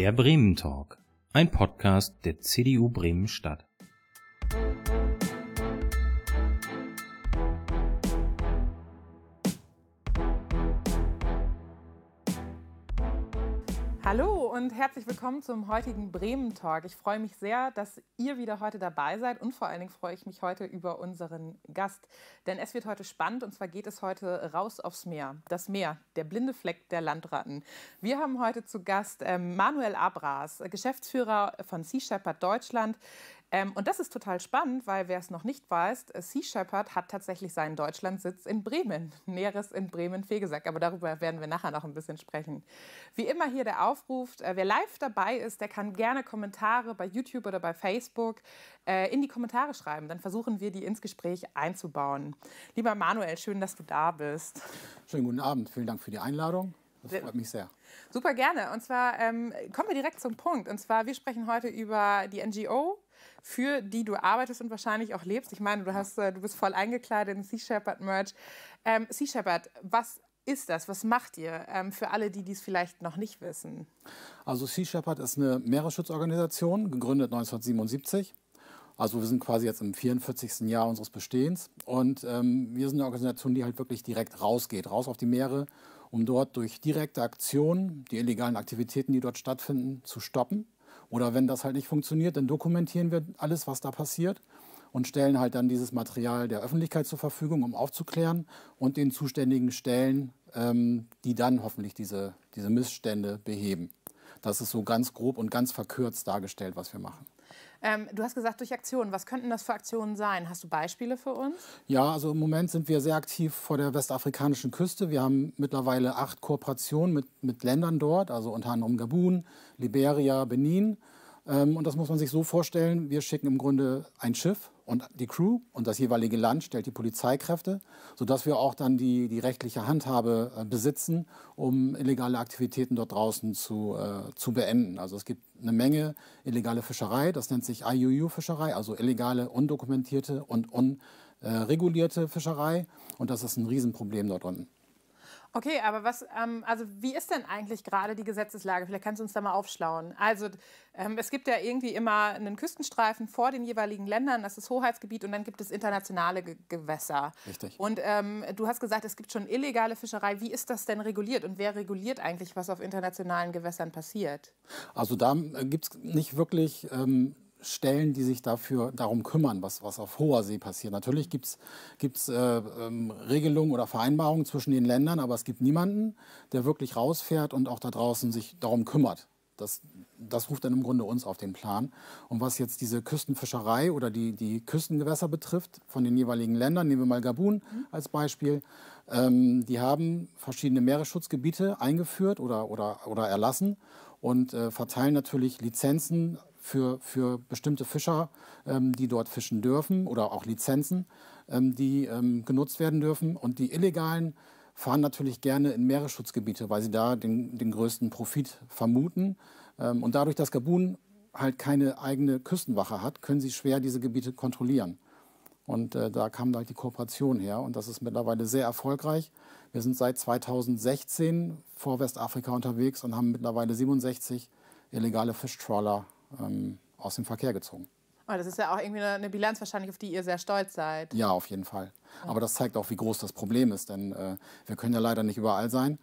Der Bremen Talk, ein Podcast der CDU Bremen Stadt. Herzlich willkommen zum heutigen Bremen Talk. Ich freue mich sehr, dass ihr wieder heute dabei seid und vor allen Dingen freue ich mich heute über unseren Gast, denn es wird heute spannend und zwar geht es heute raus aufs Meer. Das Meer, der blinde Fleck der Landratten. Wir haben heute zu Gast ähm, Manuel Abras, Geschäftsführer von Sea Shepherd Deutschland. Ähm, und das ist total spannend, weil wer es noch nicht weiß, äh, Sea Shepherd hat tatsächlich seinen Deutschlandsitz in Bremen, Näheres in Bremen-Fegesack. Aber darüber werden wir nachher noch ein bisschen sprechen. Wie immer hier der Aufruf, äh, wer live dabei ist, der kann gerne Kommentare bei YouTube oder bei Facebook äh, in die Kommentare schreiben. Dann versuchen wir, die ins Gespräch einzubauen. Lieber Manuel, schön, dass du da bist. Schönen guten Abend, vielen Dank für die Einladung. Das freut mich sehr. Super gerne. Und zwar ähm, kommen wir direkt zum Punkt. Und zwar, wir sprechen heute über die NGO, für die du arbeitest und wahrscheinlich auch lebst. Ich meine, du, hast, äh, du bist voll eingekleidet in Sea Shepherd Merch. Ähm, sea Shepherd, was ist das? Was macht ihr ähm, für alle, die dies vielleicht noch nicht wissen? Also Sea Shepherd ist eine Meeresschutzorganisation, gegründet 1977. Also wir sind quasi jetzt im 44. Jahr unseres Bestehens und ähm, wir sind eine Organisation, die halt wirklich direkt rausgeht, raus auf die Meere, um dort durch direkte Aktionen die illegalen Aktivitäten, die dort stattfinden, zu stoppen oder wenn das halt nicht funktioniert, dann dokumentieren wir alles, was da passiert und stellen halt dann dieses Material der Öffentlichkeit zur Verfügung, um aufzuklären und den zuständigen Stellen, ähm, die dann hoffentlich diese, diese Missstände beheben. Das ist so ganz grob und ganz verkürzt dargestellt, was wir machen. Ähm, du hast gesagt, durch Aktionen. Was könnten das für Aktionen sein? Hast du Beispiele für uns? Ja, also im Moment sind wir sehr aktiv vor der westafrikanischen Küste. Wir haben mittlerweile acht Kooperationen mit, mit Ländern dort, also unter anderem Gabun, Liberia, Benin. Ähm, und das muss man sich so vorstellen, wir schicken im Grunde ein Schiff und die Crew und das jeweilige Land stellt die Polizeikräfte, sodass wir auch dann die, die rechtliche Handhabe äh, besitzen, um illegale Aktivitäten dort draußen zu, äh, zu beenden. Also es gibt eine Menge illegale Fischerei, das nennt sich IUU-Fischerei, also illegale, undokumentierte und unregulierte Fischerei. Und das ist ein Riesenproblem dort unten. Okay, aber was, ähm, also wie ist denn eigentlich gerade die Gesetzeslage? Vielleicht kannst du uns da mal aufschlauen. Also ähm, es gibt ja irgendwie immer einen Küstenstreifen vor den jeweiligen Ländern, das ist Hoheitsgebiet und dann gibt es internationale Ge Gewässer. Richtig. Und ähm, du hast gesagt, es gibt schon illegale Fischerei. Wie ist das denn reguliert und wer reguliert eigentlich, was auf internationalen Gewässern passiert? Also da äh, gibt es nicht wirklich ähm, Stellen, die sich dafür darum kümmern, was, was auf hoher See passiert. Natürlich gibt es äh, ähm, Regelungen oder Vereinbarungen zwischen den Ländern, aber es gibt niemanden, der wirklich rausfährt und auch da draußen sich darum kümmert. Das, das ruft dann im Grunde uns auf den Plan. Und was jetzt diese Küstenfischerei oder die, die Küstengewässer betrifft von den jeweiligen Ländern, nehmen wir mal Gabun mhm. als Beispiel, ähm, die haben verschiedene Meeresschutzgebiete eingeführt oder, oder, oder erlassen und äh, verteilen natürlich Lizenzen für, für bestimmte Fischer, ähm, die dort fischen dürfen oder auch Lizenzen, ähm, die ähm, genutzt werden dürfen. Und die Illegalen fahren natürlich gerne in Meeresschutzgebiete, weil sie da den, den größten Profit vermuten. Ähm, und dadurch, dass Gabun halt keine eigene Küstenwache hat, können sie schwer diese Gebiete kontrollieren. Und äh, da kam halt die Kooperation her und das ist mittlerweile sehr erfolgreich. Wir sind seit 2016 vor Westafrika unterwegs und haben mittlerweile 67 illegale Fischtrawler ähm, aus dem Verkehr gezogen. Oh, das ist ja auch irgendwie eine Bilanz wahrscheinlich, auf die ihr sehr stolz seid. Ja, auf jeden Fall. Aber das zeigt auch, wie groß das Problem ist, denn äh, wir können ja leider nicht überall sein.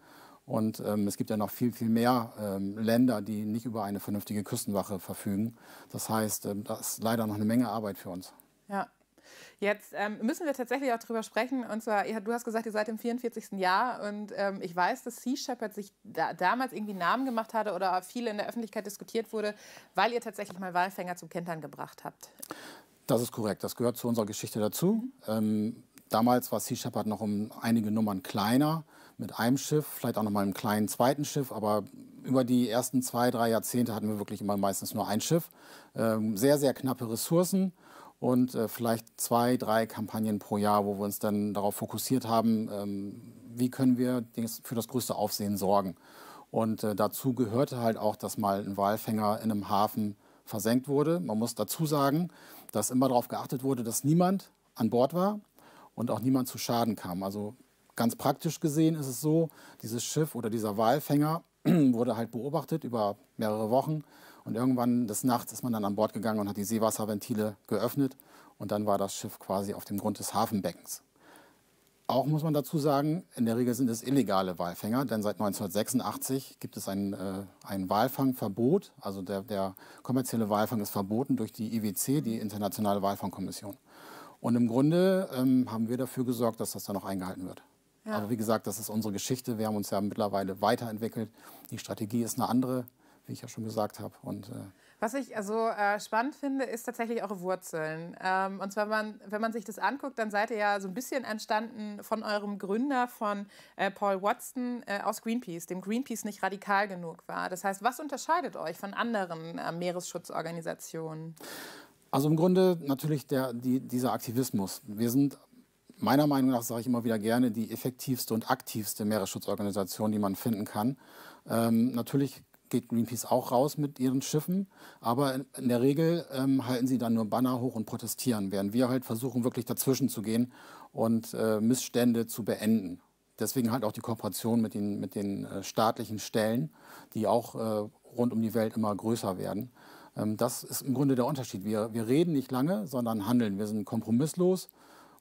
Und ähm, es gibt ja noch viel, viel mehr ähm, Länder, die nicht über eine vernünftige Küstenwache verfügen. Das heißt, ähm, das ist leider noch eine Menge Arbeit für uns. Ja. Jetzt ähm, müssen wir tatsächlich auch darüber sprechen. Und zwar, du hast gesagt, ihr seid im 44. Jahr. Und ähm, ich weiß, dass Sea Shepherd sich da, damals irgendwie Namen gemacht hatte oder viel in der Öffentlichkeit diskutiert wurde, weil ihr tatsächlich mal Walfänger zum Kentern gebracht habt. Das ist korrekt. Das gehört zu unserer Geschichte dazu. Mhm. Ähm, damals war Sea Shepherd noch um einige Nummern kleiner, mit einem Schiff, vielleicht auch noch mal einem kleinen zweiten Schiff. Aber über die ersten zwei, drei Jahrzehnte hatten wir wirklich immer meistens nur ein Schiff. Ähm, sehr, sehr knappe Ressourcen und äh, vielleicht zwei, drei Kampagnen pro Jahr, wo wir uns dann darauf fokussiert haben, ähm, wie können wir für das größte Aufsehen sorgen. Und äh, dazu gehörte halt auch, dass mal ein Walfänger in einem Hafen versenkt wurde. Man muss dazu sagen, dass immer darauf geachtet wurde, dass niemand an Bord war und auch niemand zu Schaden kam. Also ganz praktisch gesehen ist es so, dieses Schiff oder dieser Walfänger wurde halt beobachtet über mehrere Wochen. Und irgendwann des Nachts ist man dann an Bord gegangen und hat die Seewasserventile geöffnet. Und dann war das Schiff quasi auf dem Grund des Hafenbeckens. Auch muss man dazu sagen, in der Regel sind es illegale Walfänger, denn seit 1986 gibt es ein, äh, ein Walfangverbot. Also der, der kommerzielle Walfang ist verboten durch die IWC, die Internationale Walfangkommission. Und im Grunde ähm, haben wir dafür gesorgt, dass das dann auch eingehalten wird. Ja. Aber wie gesagt, das ist unsere Geschichte. Wir haben uns ja mittlerweile weiterentwickelt. Die Strategie ist eine andere, wie ich ja schon gesagt habe. Und, äh was ich also äh, spannend finde, ist tatsächlich eure Wurzeln. Ähm, und zwar, wenn man, wenn man sich das anguckt, dann seid ihr ja so ein bisschen entstanden von eurem Gründer, von äh, Paul Watson äh, aus Greenpeace, dem Greenpeace nicht radikal genug war. Das heißt, was unterscheidet euch von anderen äh, Meeresschutzorganisationen? Also im Grunde natürlich der, die, dieser Aktivismus. Wir sind meiner Meinung nach, sage ich immer wieder gerne, die effektivste und aktivste Meeresschutzorganisation, die man finden kann. Ähm, natürlich geht Greenpeace auch raus mit ihren Schiffen, aber in der Regel ähm, halten sie dann nur Banner hoch und protestieren, während wir halt versuchen, wirklich dazwischen zu gehen und äh, Missstände zu beenden. Deswegen halt auch die Kooperation mit den, mit den äh, staatlichen Stellen, die auch äh, rund um die Welt immer größer werden. Ähm, das ist im Grunde der Unterschied. Wir, wir reden nicht lange, sondern handeln. Wir sind kompromisslos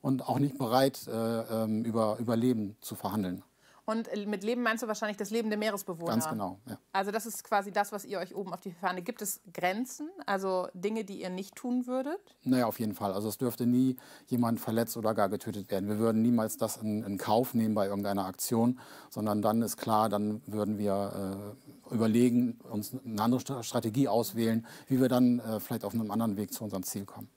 und auch nicht bereit, äh, ähm, über Überleben zu verhandeln. Und mit Leben meinst du wahrscheinlich das Leben der Meeresbewohner. Ganz genau. Ja. Also das ist quasi das, was ihr euch oben auf die Fahne. Gibt es Grenzen, also Dinge, die ihr nicht tun würdet? Naja, auf jeden Fall. Also es dürfte nie jemand verletzt oder gar getötet werden. Wir würden niemals das in, in Kauf nehmen bei irgendeiner Aktion, sondern dann ist klar, dann würden wir äh, überlegen, uns eine andere Strategie auswählen, wie wir dann äh, vielleicht auf einem anderen Weg zu unserem Ziel kommen.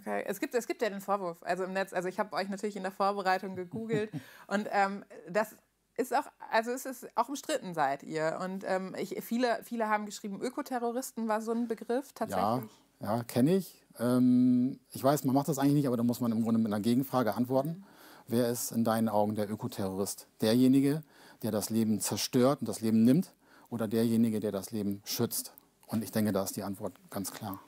Okay, es gibt, es gibt ja den Vorwurf, also im Netz, also ich habe euch natürlich in der Vorbereitung gegoogelt und ähm, das ist auch, also es ist auch umstritten seid ihr. Und ähm, ich, viele, viele haben geschrieben, Ökoterroristen war so ein Begriff tatsächlich. Ja, ja kenne ich. Ähm, ich weiß, man macht das eigentlich nicht, aber da muss man im Grunde mit einer Gegenfrage antworten. Mhm. Wer ist in deinen Augen der Ökoterrorist? Derjenige, der das Leben zerstört und das Leben nimmt oder derjenige, der das Leben schützt? Und ich denke, da ist die Antwort ganz klar.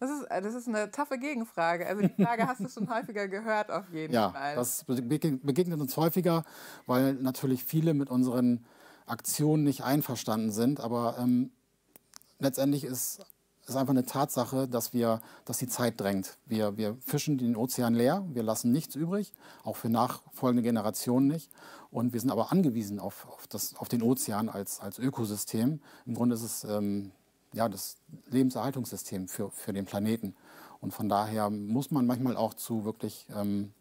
Das ist, das ist eine taffe Gegenfrage. Also die Frage hast du schon häufiger gehört auf jeden ja, Fall. Ja, das begegnet uns häufiger, weil natürlich viele mit unseren Aktionen nicht einverstanden sind. Aber ähm, letztendlich ist es einfach eine Tatsache, dass, wir, dass die Zeit drängt. Wir, wir fischen den Ozean leer, wir lassen nichts übrig, auch für nachfolgende Generationen nicht. Und wir sind aber angewiesen auf, auf, das, auf den Ozean als, als Ökosystem. Im Grunde ist es ähm, ja, das Lebenserhaltungssystem für, für den Planeten. Und von daher muss man manchmal auch zu wirklich ähm,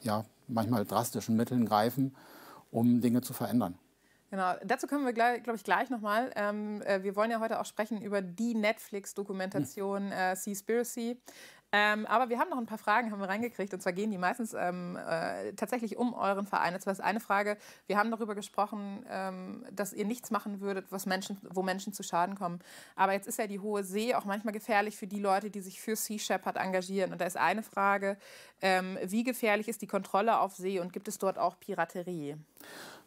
ja, manchmal drastischen Mitteln greifen, um Dinge zu verändern. Genau, dazu können wir, glaube ich, gleich nochmal. Ähm, äh, wir wollen ja heute auch sprechen über die Netflix-Dokumentation äh, Seaspiracy. Ähm, aber wir haben noch ein paar Fragen, haben wir reingekriegt. Und zwar gehen die meistens ähm, äh, tatsächlich um euren Verein. Jetzt war eine Frage. Wir haben darüber gesprochen, ähm, dass ihr nichts machen würdet, was Menschen, wo Menschen zu Schaden kommen. Aber jetzt ist ja die hohe See auch manchmal gefährlich für die Leute, die sich für Sea Shepherd engagieren. Und da ist eine Frage, ähm, wie gefährlich ist die Kontrolle auf See und gibt es dort auch Piraterie?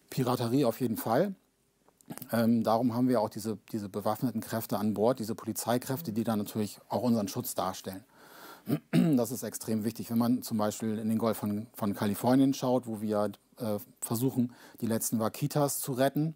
Piraterie auf jeden Fall. Ähm, darum haben wir auch diese, diese bewaffneten Kräfte an Bord, diese Polizeikräfte, die dann natürlich auch unseren Schutz darstellen. Das ist extrem wichtig, wenn man zum Beispiel in den Golf von, von Kalifornien schaut, wo wir äh, versuchen, die letzten Vaquitas zu retten.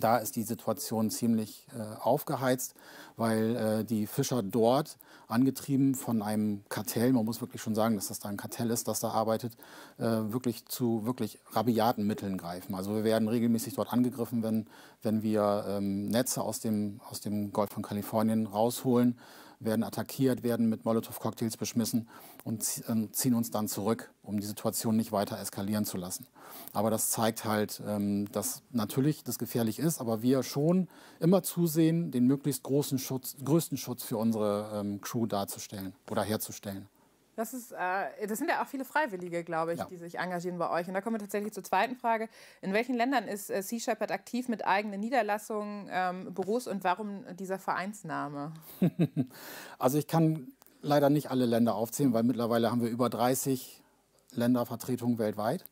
Da ist die Situation ziemlich äh, aufgeheizt, weil äh, die Fischer dort, angetrieben von einem Kartell, man muss wirklich schon sagen, dass das da ein Kartell ist, das da arbeitet, äh, wirklich zu wirklich rabiaten Mitteln greifen. Also wir werden regelmäßig dort angegriffen, wenn, wenn wir ähm, Netze aus dem, aus dem Golf von Kalifornien rausholen werden attackiert, werden mit Molotow-Cocktails beschmissen und ähm, ziehen uns dann zurück, um die Situation nicht weiter eskalieren zu lassen. Aber das zeigt halt, ähm, dass natürlich das gefährlich ist, aber wir schon immer zusehen, den möglichst großen Schutz, größten Schutz für unsere ähm, Crew darzustellen oder herzustellen. Das, ist, äh, das sind ja auch viele Freiwillige, glaube ich, ja. die sich engagieren bei euch. Und da kommen wir tatsächlich zur zweiten Frage. In welchen Ländern ist äh, Sea Shepherd aktiv mit eigenen Niederlassungen, ähm, Büros und warum dieser Vereinsname? also ich kann leider nicht alle Länder aufzählen, weil mittlerweile haben wir über 30 Ländervertretungen weltweit.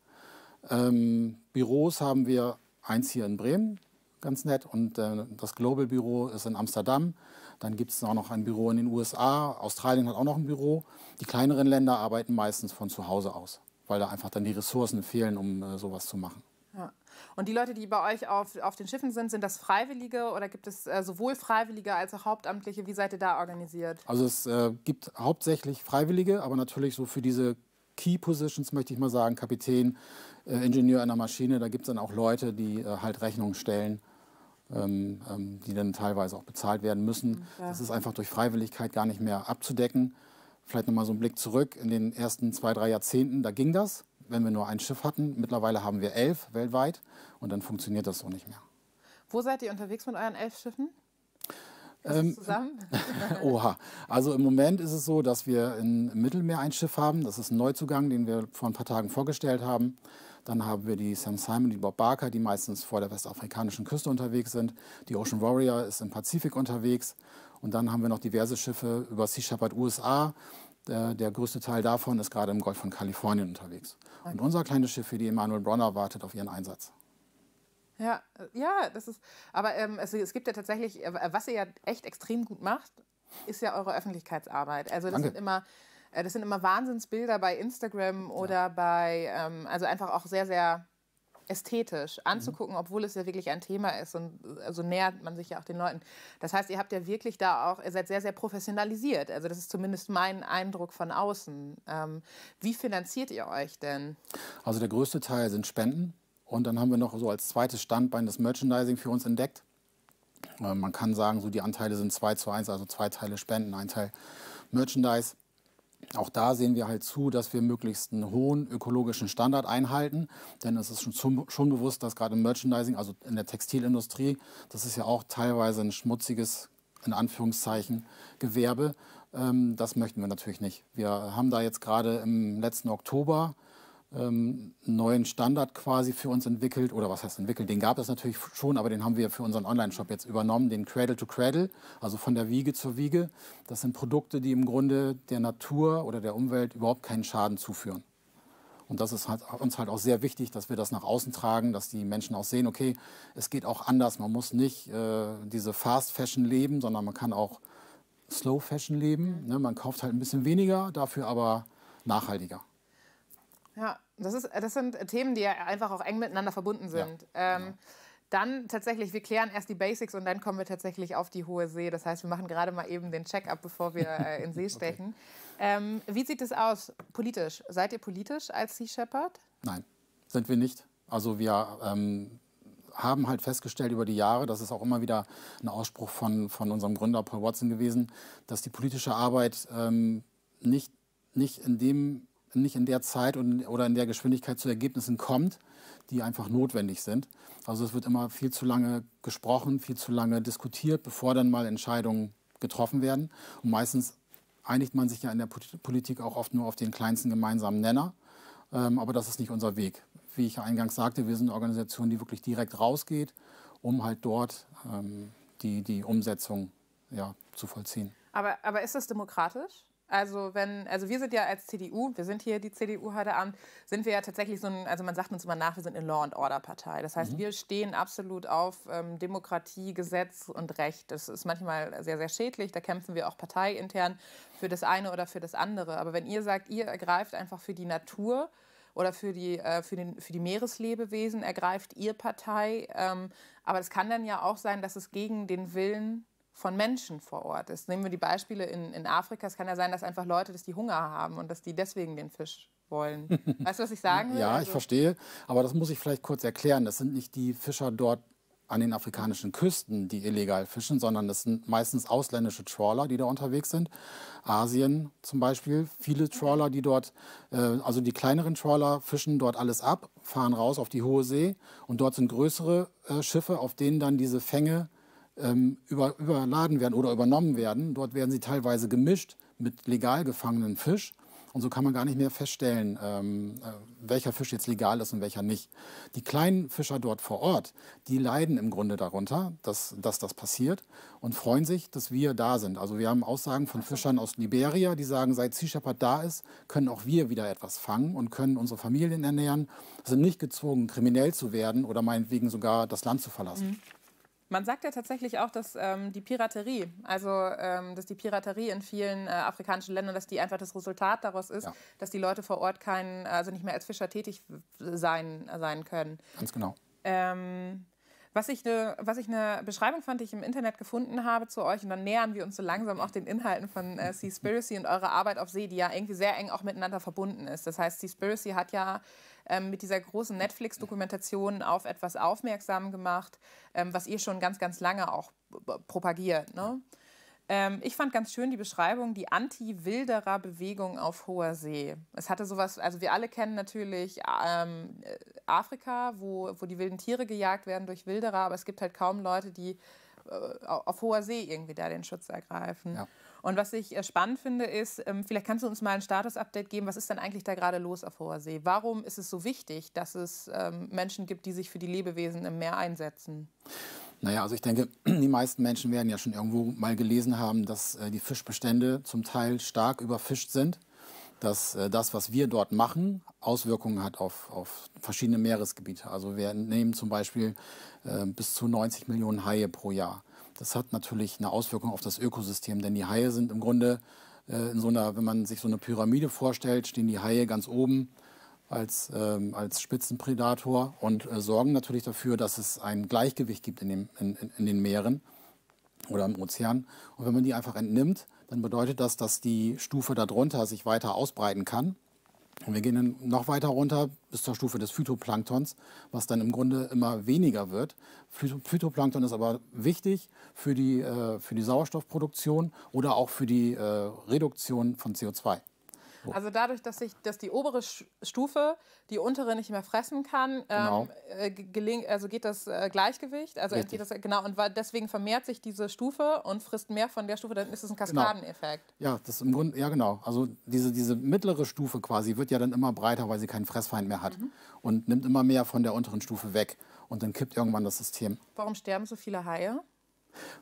Ähm, Büros haben wir eins hier in Bremen, ganz nett, und äh, das Global Büro ist in Amsterdam. Dann gibt es auch noch ein Büro in den USA. Australien hat auch noch ein Büro. Die kleineren Länder arbeiten meistens von zu Hause aus, weil da einfach dann die Ressourcen fehlen, um äh, sowas zu machen. Ja. Und die Leute, die bei euch auf, auf den Schiffen sind, sind das Freiwillige oder gibt es äh, sowohl Freiwillige als auch Hauptamtliche? Wie seid ihr da organisiert? Also es äh, gibt hauptsächlich Freiwillige, aber natürlich so für diese Key Positions, möchte ich mal sagen, Kapitän, äh, Ingenieur einer Maschine, da gibt es dann auch Leute, die äh, halt Rechnungen stellen. Ähm, ähm, die dann teilweise auch bezahlt werden müssen. Ja. Das ist einfach durch Freiwilligkeit gar nicht mehr abzudecken. Vielleicht nochmal so ein Blick zurück. In den ersten zwei, drei Jahrzehnten, da ging das wenn wir nur ein Schiff hatten. Mittlerweile haben wir elf weltweit und dann funktioniert das so nicht mehr. Wo seid ihr unterwegs mit euren elf Schiffen? Ähm, zusammen? Oha. Also im Moment ist es so, dass wir im Mittelmeer ein Schiff haben. Das ist ein Neuzugang, den wir vor ein paar Tagen vorgestellt haben. Dann haben wir die Sam Simon, die Bob Barker, die meistens vor der westafrikanischen Küste unterwegs sind. Die Ocean Warrior ist im Pazifik unterwegs. Und dann haben wir noch diverse Schiffe über Sea Shepherd USA. Der, der größte Teil davon ist gerade im Golf von Kalifornien unterwegs. Und unser kleines Schiff für die Emanuel Bronner wartet auf ihren Einsatz. Ja, ja, das ist. Aber ähm, es, es, gibt ja tatsächlich, äh, was ihr ja echt extrem gut macht, ist ja eure Öffentlichkeitsarbeit. Also das Danke. sind immer. Äh, das sind immer Wahnsinnsbilder bei Instagram oder ja. bei, ähm, also einfach auch sehr, sehr ästhetisch anzugucken, mhm. obwohl es ja wirklich ein Thema ist und so also nähert man sich ja auch den Leuten. Das heißt, ihr habt ja wirklich da auch, ihr seid sehr, sehr professionalisiert. Also das ist zumindest mein Eindruck von außen. Ähm, wie finanziert ihr euch denn? Also der größte Teil sind Spenden und dann haben wir noch so als zweites Standbein das Merchandising für uns entdeckt. Äh, man kann sagen, so die Anteile sind 2 zu 1, also zwei Teile Spenden, ein Teil Merchandise. Auch da sehen wir halt zu, dass wir möglichst einen hohen ökologischen Standard einhalten. Denn es ist schon, schon bewusst, dass gerade im Merchandising, also in der Textilindustrie, das ist ja auch teilweise ein schmutziges, in Anführungszeichen, Gewerbe. Ähm, das möchten wir natürlich nicht. Wir haben da jetzt gerade im letzten Oktober ähm, neuen Standard quasi für uns entwickelt. Oder was heißt entwickelt? Den gab es natürlich schon, aber den haben wir für unseren Online-Shop jetzt übernommen, den Cradle to Cradle, also von der Wiege zur Wiege. Das sind Produkte, die im Grunde der Natur oder der Umwelt überhaupt keinen Schaden zuführen. Und das ist halt, uns halt auch sehr wichtig, dass wir das nach außen tragen, dass die Menschen auch sehen, okay, es geht auch anders. Man muss nicht äh, diese Fast Fashion leben, sondern man kann auch Slow Fashion leben. Ne? Man kauft halt ein bisschen weniger, dafür aber nachhaltiger. Ja, das, ist, das sind Themen, die ja einfach auch eng miteinander verbunden sind. Ja, ähm, genau. Dann tatsächlich, wir klären erst die Basics und dann kommen wir tatsächlich auf die hohe See. Das heißt, wir machen gerade mal eben den Check-up, bevor wir äh, in See stechen. Okay. Ähm, wie sieht es aus politisch? Seid ihr politisch als Sea Shepherd? Nein, sind wir nicht. Also wir ähm, haben halt festgestellt über die Jahre, das ist auch immer wieder ein Ausspruch von, von unserem Gründer Paul Watson gewesen, dass die politische Arbeit ähm, nicht, nicht in dem nicht in der Zeit und, oder in der Geschwindigkeit zu Ergebnissen kommt, die einfach notwendig sind. Also es wird immer viel zu lange gesprochen, viel zu lange diskutiert, bevor dann mal Entscheidungen getroffen werden. Und meistens einigt man sich ja in der Politik auch oft nur auf den kleinsten gemeinsamen Nenner. Ähm, aber das ist nicht unser Weg. Wie ich eingangs sagte, wir sind eine Organisation, die wirklich direkt rausgeht, um halt dort ähm, die, die Umsetzung ja, zu vollziehen. Aber, aber ist das demokratisch? Also wenn, also wir sind ja als CDU, wir sind hier die CDU heute Abend, sind wir ja tatsächlich so ein, also man sagt uns immer nach, wir sind eine Law and Order Partei. Das heißt, mhm. wir stehen absolut auf ähm, Demokratie, Gesetz und Recht. Das ist manchmal sehr, sehr schädlich. Da kämpfen wir auch parteiintern für das eine oder für das andere. Aber wenn ihr sagt, ihr ergreift einfach für die Natur oder für die, äh, für, den, für die Meereslebewesen, ergreift ihr Partei. Ähm, aber es kann dann ja auch sein, dass es gegen den Willen von Menschen vor Ort ist. Nehmen wir die Beispiele in, in Afrika. Es kann ja sein, dass einfach Leute, dass die Hunger haben und dass die deswegen den Fisch wollen. Weißt du, was ich sagen will? Ja, also, ich verstehe. Aber das muss ich vielleicht kurz erklären. Das sind nicht die Fischer dort an den afrikanischen Küsten, die illegal fischen, sondern das sind meistens ausländische Trawler, die da unterwegs sind. Asien zum Beispiel, viele Trawler, die dort, äh, also die kleineren Trawler fischen dort alles ab, fahren raus auf die hohe See und dort sind größere äh, Schiffe, auf denen dann diese Fänge ähm, über, überladen werden oder übernommen werden. Dort werden sie teilweise gemischt mit legal gefangenen Fisch. Und so kann man gar nicht mehr feststellen, ähm, äh, welcher Fisch jetzt legal ist und welcher nicht. Die kleinen Fischer dort vor Ort, die leiden im Grunde darunter, dass, dass das passiert und freuen sich, dass wir da sind. Also wir haben Aussagen von Fischern aus Liberia, die sagen, seit Sea Shepherd da ist, können auch wir wieder etwas fangen und können unsere Familien ernähren, sind nicht gezwungen, kriminell zu werden oder meinetwegen sogar das Land zu verlassen. Mhm. Man sagt ja tatsächlich auch, dass ähm, die Piraterie, also ähm, dass die Piraterie in vielen äh, afrikanischen Ländern, dass die einfach das Resultat daraus ist, ja. dass die Leute vor Ort kein, also nicht mehr als Fischer tätig sein, sein können. Ganz genau. Ähm, was ich, eine, was ich eine Beschreibung fand, die ich im Internet gefunden habe zu euch, und dann nähern wir uns so langsam auch den Inhalten von äh, Seaspiracy und eurer Arbeit auf See, die ja irgendwie sehr eng auch miteinander verbunden ist. Das heißt, Seaspiracy hat ja ähm, mit dieser großen Netflix-Dokumentation auf etwas aufmerksam gemacht, ähm, was ihr schon ganz, ganz lange auch propagiert. Ne? Ähm, ich fand ganz schön die Beschreibung, die Anti-Wilderer-Bewegung auf hoher See. Es hatte sowas, also wir alle kennen natürlich ähm, Afrika, wo, wo die wilden Tiere gejagt werden durch Wilderer, aber es gibt halt kaum Leute, die äh, auf hoher See irgendwie da den Schutz ergreifen. Ja. Und was ich äh, spannend finde, ist, ähm, vielleicht kannst du uns mal ein Status-Update geben, was ist denn eigentlich da gerade los auf hoher See? Warum ist es so wichtig, dass es ähm, Menschen gibt, die sich für die Lebewesen im Meer einsetzen? Naja, also ich denke, die meisten Menschen werden ja schon irgendwo mal gelesen haben, dass äh, die Fischbestände zum Teil stark überfischt sind, dass äh, das, was wir dort machen, Auswirkungen hat auf, auf verschiedene Meeresgebiete. Also wir nehmen zum Beispiel äh, bis zu 90 Millionen Haie pro Jahr. Das hat natürlich eine Auswirkung auf das Ökosystem, denn die Haie sind im Grunde in so einer, wenn man sich so eine Pyramide vorstellt, stehen die Haie ganz oben als, ähm, als Spitzenpredator und äh, sorgen natürlich dafür, dass es ein Gleichgewicht gibt in, dem, in, in, den Meeren oder im Ozean. Und wenn man die einfach entnimmt, dann bedeutet das, dass die Stufe darunter sich weiter ausbreiten kann. Und wir gehen dann noch weiter runter bis zur Stufe des Phytoplanktons, was dann im Grunde immer weniger wird. Phytoplankton ist aber wichtig für die, äh, für die Sauerstoffproduktion oder auch für die äh, Reduktion von CO2. Also dadurch, dass sich dass die obere Stufe die untere nicht mehr fressen kann, genau. ähm, also geht das äh, Gleichgewicht, also geht das, genau, und deswegen vermehrt sich diese Stufe und frisst mehr von der Stufe, dann ist es ein genau. Kaskadeneffekt. Genau. Ja, das im Grunde, ja genau. Also diese, diese mittlere Stufe quasi wird ja dann immer breiter, weil sie keinen Fressfeind mehr hat mhm. und nimmt immer mehr von der unteren Stufe weg und dann kippt irgendwann das System. Warum sterben so viele Haie?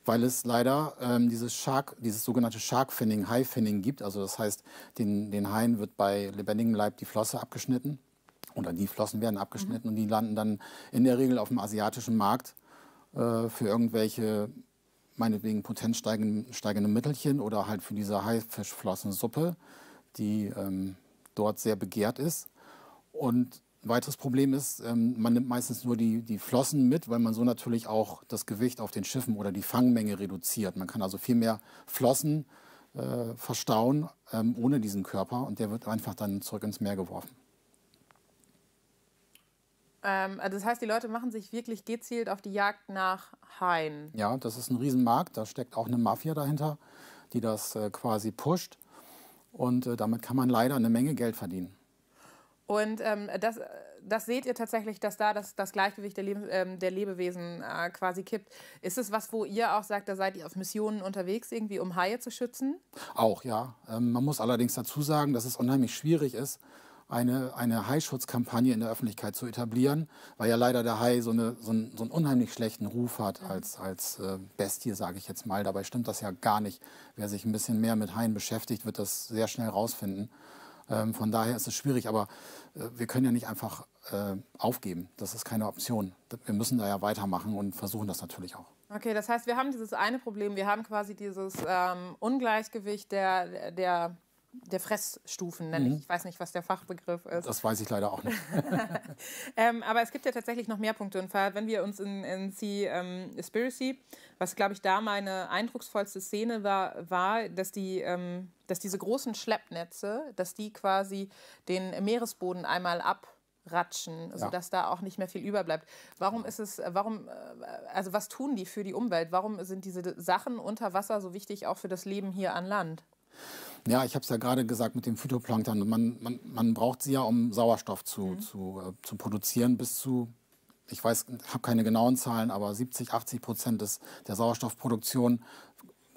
Weil es leider ähm, dieses, Shark, dieses sogenannte Shark Finning, High Finning gibt. Also das heißt, den, den Haien wird bei lebendigem Leib die Flosse abgeschnitten oder die Flossen werden abgeschnitten mhm. und die landen dann in der Regel auf dem asiatischen Markt äh, für irgendwelche meinetwegen potenzsteigende Mittelchen oder halt für diese Haifischflossensuppe, die ähm, dort sehr begehrt ist. Und ein weiteres Problem ist, ähm, man nimmt meistens nur die, die Flossen mit, weil man so natürlich auch das Gewicht auf den Schiffen oder die Fangmenge reduziert. Man kann also viel mehr Flossen äh, verstauen ähm, ohne diesen Körper und der wird einfach dann zurück ins Meer geworfen. Ähm, also das heißt, die Leute machen sich wirklich gezielt auf die Jagd nach Haien. Ja, das ist ein Riesenmarkt. Da steckt auch eine Mafia dahinter, die das äh, quasi pusht. Und äh, damit kann man leider eine Menge Geld verdienen. Und ähm, das, das seht ihr tatsächlich, dass da das, das Gleichgewicht der, Leb ähm, der Lebewesen äh, quasi kippt. Ist es was, wo ihr auch sagt, da seid ihr auf Missionen unterwegs, irgendwie um Haie zu schützen? Auch, ja. Ähm, man muss allerdings dazu sagen, dass es unheimlich schwierig ist, eine, eine Haischutzkampagne in der Öffentlichkeit zu etablieren, weil ja leider der Hai so, eine, so, einen, so einen unheimlich schlechten Ruf hat als, als äh, Bestie, sage ich jetzt mal. Dabei stimmt das ja gar nicht. Wer sich ein bisschen mehr mit Haien beschäftigt, wird das sehr schnell rausfinden. Ähm, von daher ist es schwierig, aber äh, wir können ja nicht einfach äh, aufgeben. Das ist keine Option. Wir müssen da ja weitermachen und versuchen das natürlich auch. Okay, das heißt, wir haben dieses eine Problem. Wir haben quasi dieses ähm, Ungleichgewicht der, der der Fressstufen nenne ich. Mhm. Ich weiß nicht, was der Fachbegriff ist. Das weiß ich leider auch nicht. ähm, aber es gibt ja tatsächlich noch mehr Punkte. Und wenn wir uns in, in Seaspiracy, ähm, was glaube ich da meine eindrucksvollste Szene war, war, dass die, ähm, dass diese großen Schleppnetze, dass die quasi den Meeresboden einmal abratschen, sodass ja. da auch nicht mehr viel überbleibt. Warum ist es, warum, äh, also was tun die für die Umwelt? Warum sind diese Sachen unter Wasser so wichtig auch für das Leben hier an Land? Ja, ich habe es ja gerade gesagt mit dem Phytoplankton. Man, man, man braucht sie ja, um Sauerstoff zu, mhm. zu, äh, zu produzieren. Bis zu, ich weiß, habe keine genauen Zahlen, aber 70, 80 Prozent des, der Sauerstoffproduktion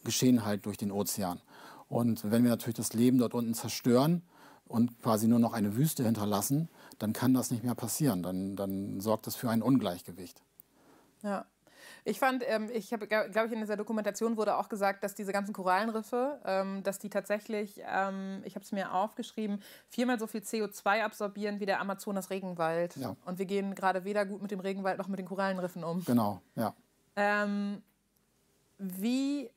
geschehen halt durch den Ozean. Und wenn wir natürlich das Leben dort unten zerstören und quasi nur noch eine Wüste hinterlassen, dann kann das nicht mehr passieren. Dann, dann sorgt das für ein Ungleichgewicht. Ja. Ich fand, ähm, ich habe, glaube ich, in dieser Dokumentation wurde auch gesagt, dass diese ganzen Korallenriffe, ähm, dass die tatsächlich, ähm, ich habe es mir aufgeschrieben, viermal so viel CO2 absorbieren wie der Amazonas-Regenwald. Ja. Und wir gehen gerade weder gut mit dem Regenwald noch mit den Korallenriffen um. Genau, ja. Ähm, wie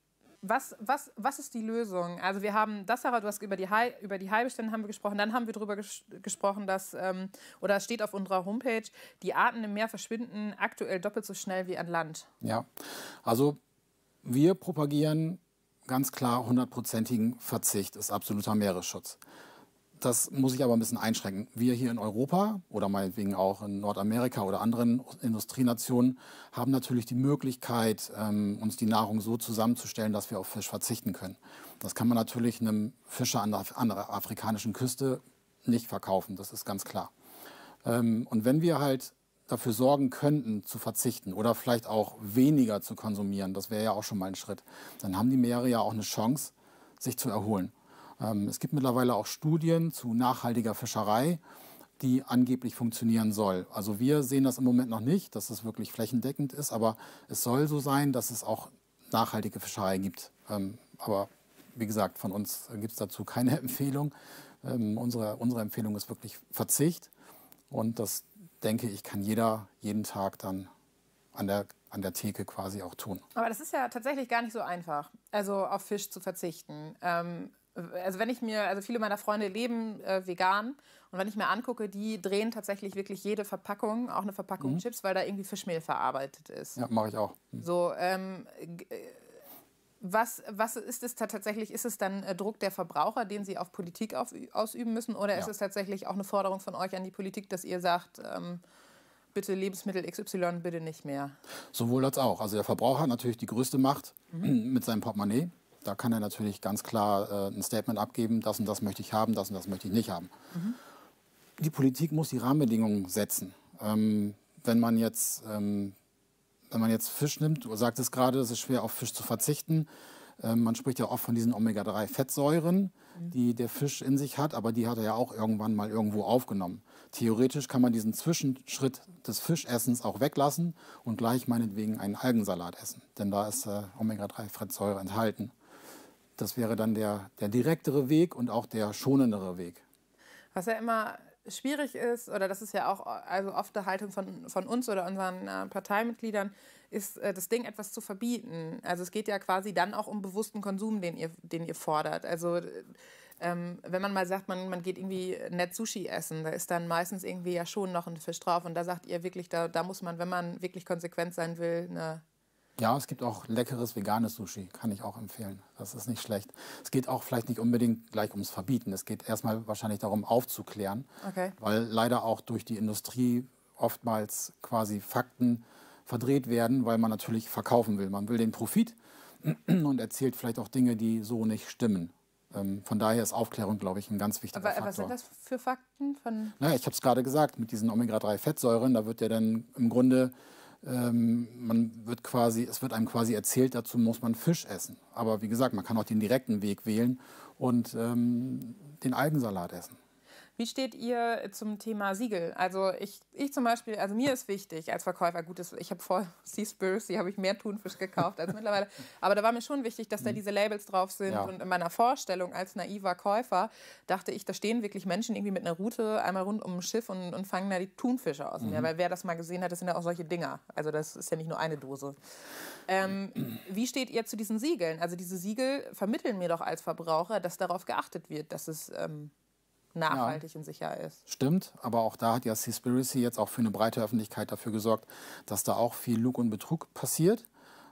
was, was, was ist die Lösung? Also wir haben das, Sarah, du hast über die, Hai, über die Haibestände haben wir gesprochen, dann haben wir darüber ges gesprochen, dass, ähm, oder es steht auf unserer Homepage, die Arten im Meer verschwinden aktuell doppelt so schnell wie an Land. Ja, also wir propagieren ganz klar hundertprozentigen Verzicht, ist absoluter Meeresschutz. Das muss ich aber ein bisschen einschränken. Wir hier in Europa oder meinetwegen auch in Nordamerika oder anderen Industrienationen haben natürlich die Möglichkeit, ähm, uns die Nahrung so zusammenzustellen, dass wir auf Fisch verzichten können. Das kann man natürlich einem Fischer an der, an der afrikanischen Küste nicht verkaufen, das ist ganz klar. Ähm, und wenn wir halt dafür sorgen könnten, zu verzichten oder vielleicht auch weniger zu konsumieren, das wäre ja auch schon mal ein Schritt, dann haben die Meere ja auch eine Chance, sich zu erholen. Ähm, es gibt mittlerweile auch Studien zu nachhaltiger Fischerei, die angeblich funktionieren soll. Also wir sehen das im Moment noch nicht, dass es wirklich flächendeckend ist, aber es soll so sein, dass es auch nachhaltige Fischerei gibt. Ähm, aber wie gesagt, von uns gibt es dazu keine Empfehlung. Ähm, unsere, unsere Empfehlung ist wirklich Verzicht. Und das, denke ich, kann jeder jeden Tag dann an der, an der Theke quasi auch tun. Aber das ist ja tatsächlich gar nicht so einfach, also auf Fisch zu verzichten. Also wenn ich mir, also viele meiner Freunde leben äh, vegan und wenn ich mir angucke, die drehen tatsächlich wirklich jede Verpackung, auch eine Verpackung mhm. Chips, weil da irgendwie Fischmehl verarbeitet ist. Ja, mache ich auch. Mhm. So, ähm, äh, was, was ist es tatsächlich? Ist es dann äh, Druck der Verbraucher, den sie auf Politik auf, ausüben müssen? Oder ja. ist es tatsächlich auch eine Forderung von euch an die Politik, dass ihr sagt, ähm, bitte Lebensmittel XY bitte nicht mehr? Sowohl als auch. Also der Verbraucher hat natürlich die größte Macht mhm. mit seinem Portemonnaie. Da kann er natürlich ganz klar äh, ein Statement abgeben, das und das möchte ich haben, das und das möchte ich nicht haben. Mhm. Die Politik muss die Rahmenbedingungen setzen. Ähm, wenn man jetzt ähm, wenn man jetzt Fisch nimmt, du sagst es gerade, es ist schwer auf Fisch zu verzichten. Ähm, man spricht ja oft von diesen Omega-3-Fettsäuren, mhm. die der Fisch in sich hat, aber die hat er ja auch irgendwann mal irgendwo aufgenommen. Theoretisch kann man diesen Zwischenschritt des Fischessens auch weglassen und gleich meinetwegen einen Algensalat essen, denn da ist äh, Omega-3-Fettsäure enthalten. Das wäre dann der, der direktere Weg und auch der schonendere Weg. Was ja immer schwierig ist, oder das ist ja auch also oft der Haltung von, von uns oder unseren äh, Parteimitgliedern, ist äh, das Ding etwas zu verbieten. Also es geht ja quasi dann auch um bewussten Konsum, den ihr, den ihr fordert. Also ähm, wenn man mal sagt, man, man geht irgendwie nett Sushi essen, da ist dann meistens irgendwie ja schon noch ein Fisch drauf. Und da sagt ihr wirklich, da, da muss man, wenn man wirklich konsequent sein will, eine ja, es gibt auch leckeres veganes Sushi, kann ich auch empfehlen. Das ist nicht schlecht. Es geht auch vielleicht nicht unbedingt gleich ums Verbieten. Es geht erstmal wahrscheinlich darum, aufzuklären, okay. weil leider auch durch die Industrie oftmals quasi Fakten verdreht werden, weil man natürlich verkaufen will. Man will den Profit und erzählt vielleicht auch Dinge, die so nicht stimmen. Ähm, von daher ist Aufklärung, glaube ich, ein ganz wichtiger Aber, Faktor. Was sind das für Fakten? Von naja, ich habe es gerade gesagt, mit diesen Omega-3-Fettsäuren, da wird ja dann im Grunde ähm, man wird quasi, es wird einem quasi erzählt, dazu muss man Fisch essen. Aber wie gesagt, man kann auch den direkten Weg wählen und ähm, den Algensalat essen. Wie steht ihr zum Thema Siegel? Also ich, ich zum Beispiel, also mir ist wichtig als Verkäufer, gut, ich habe vor Seaspiracy, habe ich mehr Thunfisch gekauft als mittlerweile, aber da war mir schon wichtig, dass da mhm. diese Labels drauf sind ja. und in meiner Vorstellung als naiver Käufer dachte ich, da stehen wirklich Menschen irgendwie mit einer Route einmal rund um ein Schiff und, und fangen da die Thunfische aus. Mhm. Ja, weil wer das mal gesehen hat, das sind ja auch solche Dinger. Also das ist ja nicht nur eine Dose. Ähm, wie steht ihr zu diesen Siegeln? Also diese Siegel vermitteln mir doch als Verbraucher, dass darauf geachtet wird, dass es ähm, nachhaltig ja, und sicher ist. Stimmt, aber auch da hat ja Seaspiracy jetzt auch für eine breite Öffentlichkeit dafür gesorgt, dass da auch viel Lug und Betrug passiert.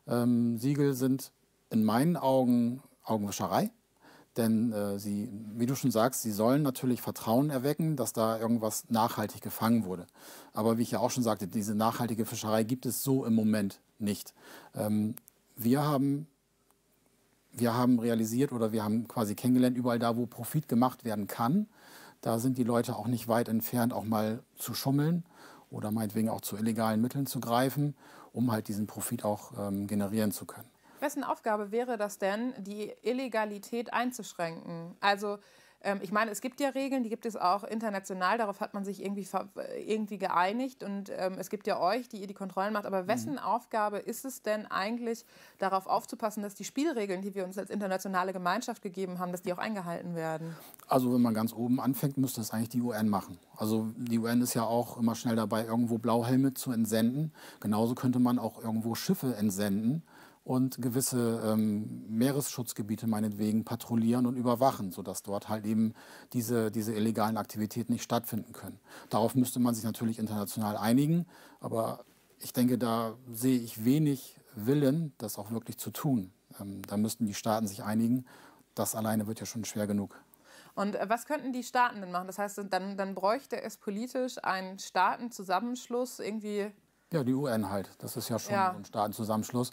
Ähm, Siegel sind in meinen Augen Augenwischerei. Denn äh, sie, wie du schon sagst, sie sollen natürlich Vertrauen erwecken, dass da irgendwas nachhaltig gefangen wurde. Aber wie ich ja auch schon sagte, diese nachhaltige Fischerei gibt es so im Moment nicht. Ähm, wir haben wir haben realisiert oder wir haben quasi kennengelernt, überall da, wo Profit gemacht werden kann, da sind die Leute auch nicht weit entfernt, auch mal zu schummeln oder meinetwegen auch zu illegalen Mitteln zu greifen, um halt diesen Profit auch ähm, generieren zu können. Wessen Aufgabe wäre das denn, die Illegalität einzuschränken? Also ähm, ich meine, es gibt ja Regeln, die gibt es auch international, darauf hat man sich irgendwie, irgendwie geeinigt und ähm, es gibt ja euch, die ihr die Kontrollen macht. Aber wessen mhm. Aufgabe ist es denn eigentlich, darauf aufzupassen, dass die Spielregeln, die wir uns als internationale Gemeinschaft gegeben haben, dass die auch eingehalten werden? Also wenn man ganz oben anfängt, müsste das eigentlich die UN machen. Also die UN ist ja auch immer schnell dabei, irgendwo Blauhelme zu entsenden. Genauso könnte man auch irgendwo Schiffe entsenden und gewisse ähm, Meeresschutzgebiete meinetwegen patrouillieren und überwachen, sodass dort halt eben diese, diese illegalen Aktivitäten nicht stattfinden können. Darauf müsste man sich natürlich international einigen, aber ich denke, da sehe ich wenig Willen, das auch wirklich zu tun. Ähm, da müssten die Staaten sich einigen. Das alleine wird ja schon schwer genug. Und äh, was könnten die Staaten denn machen? Das heißt, dann, dann bräuchte es politisch einen Staatenzusammenschluss irgendwie. Ja, die UN halt. Das ist ja schon ja. ein Staatenzusammenschluss.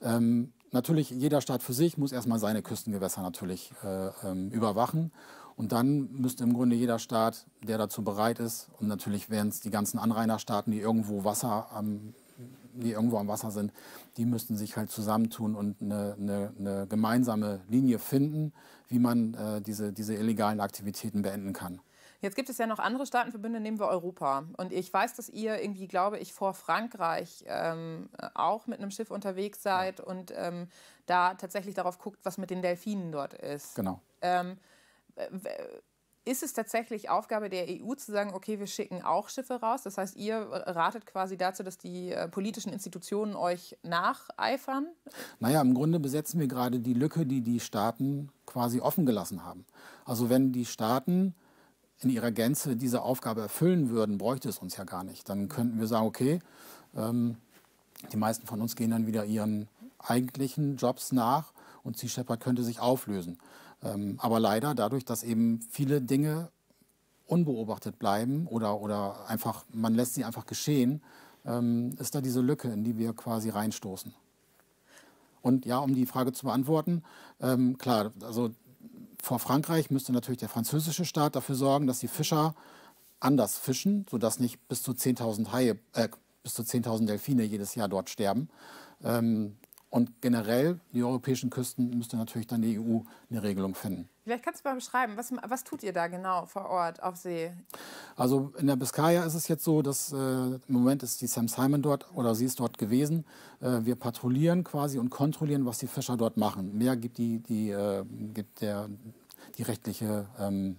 Ähm, natürlich, jeder Staat für sich muss erstmal seine Küstengewässer natürlich äh, ähm, überwachen. Und dann müsste im Grunde jeder Staat, der dazu bereit ist, und natürlich wären es die ganzen Anrainerstaaten, die irgendwo Wasser am, die irgendwo am Wasser sind, die müssten sich halt zusammentun und eine, eine, eine gemeinsame Linie finden, wie man äh, diese, diese illegalen Aktivitäten beenden kann. Jetzt gibt es ja noch andere Staatenverbünde, nehmen wir Europa. Und ich weiß, dass ihr irgendwie, glaube ich, vor Frankreich ähm, auch mit einem Schiff unterwegs seid ja. und ähm, da tatsächlich darauf guckt, was mit den Delfinen dort ist. Genau. Ähm, ist es tatsächlich Aufgabe der EU zu sagen, okay, wir schicken auch Schiffe raus? Das heißt, ihr ratet quasi dazu, dass die äh, politischen Institutionen euch nacheifern? Naja, im Grunde besetzen wir gerade die Lücke, die die Staaten quasi offen gelassen haben. Also wenn die Staaten in ihrer Gänze diese Aufgabe erfüllen würden, bräuchte es uns ja gar nicht. Dann könnten wir sagen, okay, ähm, die meisten von uns gehen dann wieder ihren eigentlichen Jobs nach und Sea Shepherd könnte sich auflösen. Ähm, aber leider dadurch, dass eben viele Dinge unbeobachtet bleiben oder, oder einfach, man lässt sie einfach geschehen, ähm, ist da diese Lücke, in die wir quasi reinstoßen. Und ja, um die Frage zu beantworten, ähm, klar, also vor Frankreich müsste natürlich der französische Staat dafür sorgen, dass die Fischer anders fischen, sodass nicht bis zu 10.000 Haie, äh, bis zu 10.000 Delfine jedes Jahr dort sterben. Ähm, und generell, die europäischen Küsten, müsste natürlich dann die EU eine Regelung finden. Vielleicht kannst du mal beschreiben, was, was tut ihr da genau vor Ort auf See? Also in der Biskaya ist es jetzt so, dass äh, im Moment ist die Sam Simon dort oder sie ist dort gewesen. Äh, wir patrouillieren quasi und kontrollieren, was die Fischer dort machen. Mehr gibt, die, die, äh, gibt der, die rechtliche, ähm,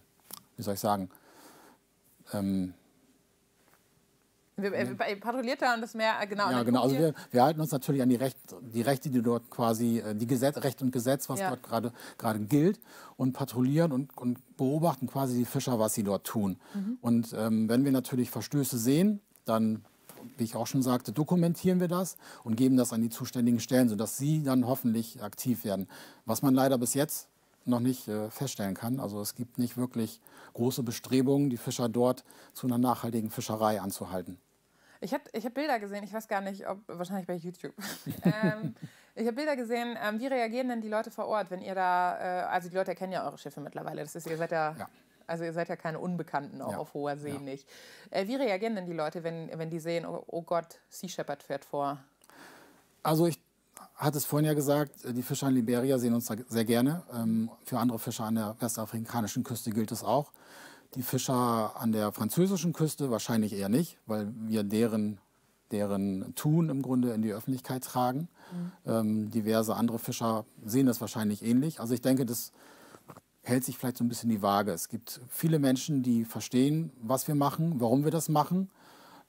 wie soll ich sagen, ähm, wir, äh, patrouilliert da und das Meer, äh, genau. Ja, genau. Also wir, wir, halten uns natürlich an die, Recht, die Rechte, die dort quasi, äh, die Gesetz, Recht und Gesetz, was ja. dort gerade gerade gilt, und patrouillieren und, und beobachten quasi die Fischer, was sie dort tun. Mhm. Und ähm, wenn wir natürlich Verstöße sehen, dann, wie ich auch schon sagte, dokumentieren wir das und geben das an die zuständigen Stellen, sodass sie dann hoffentlich aktiv werden. Was man leider bis jetzt noch nicht äh, feststellen kann. Also es gibt nicht wirklich große Bestrebungen, die Fischer dort zu einer nachhaltigen Fischerei anzuhalten. Ich habe ich hab Bilder gesehen, ich weiß gar nicht, ob wahrscheinlich bei YouTube. ähm, ich habe Bilder gesehen. Ähm, wie reagieren denn die Leute vor Ort, wenn ihr da, äh, also die Leute erkennen ja eure Schiffe mittlerweile. Das ist, ihr seid ja, ja. also ihr seid ja keine Unbekannten auch ja. auf hoher See ja. nicht. Äh, wie reagieren denn die Leute, wenn, wenn die sehen, oh, oh Gott, Sea Shepherd fährt vor? Also ich hatte es vorhin ja gesagt, die Fischer in Liberia sehen uns da sehr gerne. Ähm, für andere Fischer an der westafrikanischen Küste gilt es auch. Die Fischer an der französischen Küste wahrscheinlich eher nicht, weil wir deren, deren Tun im Grunde in die Öffentlichkeit tragen. Mhm. Ähm, diverse andere Fischer sehen das wahrscheinlich ähnlich. Also ich denke, das hält sich vielleicht so ein bisschen die Waage. Es gibt viele Menschen, die verstehen, was wir machen, warum wir das machen.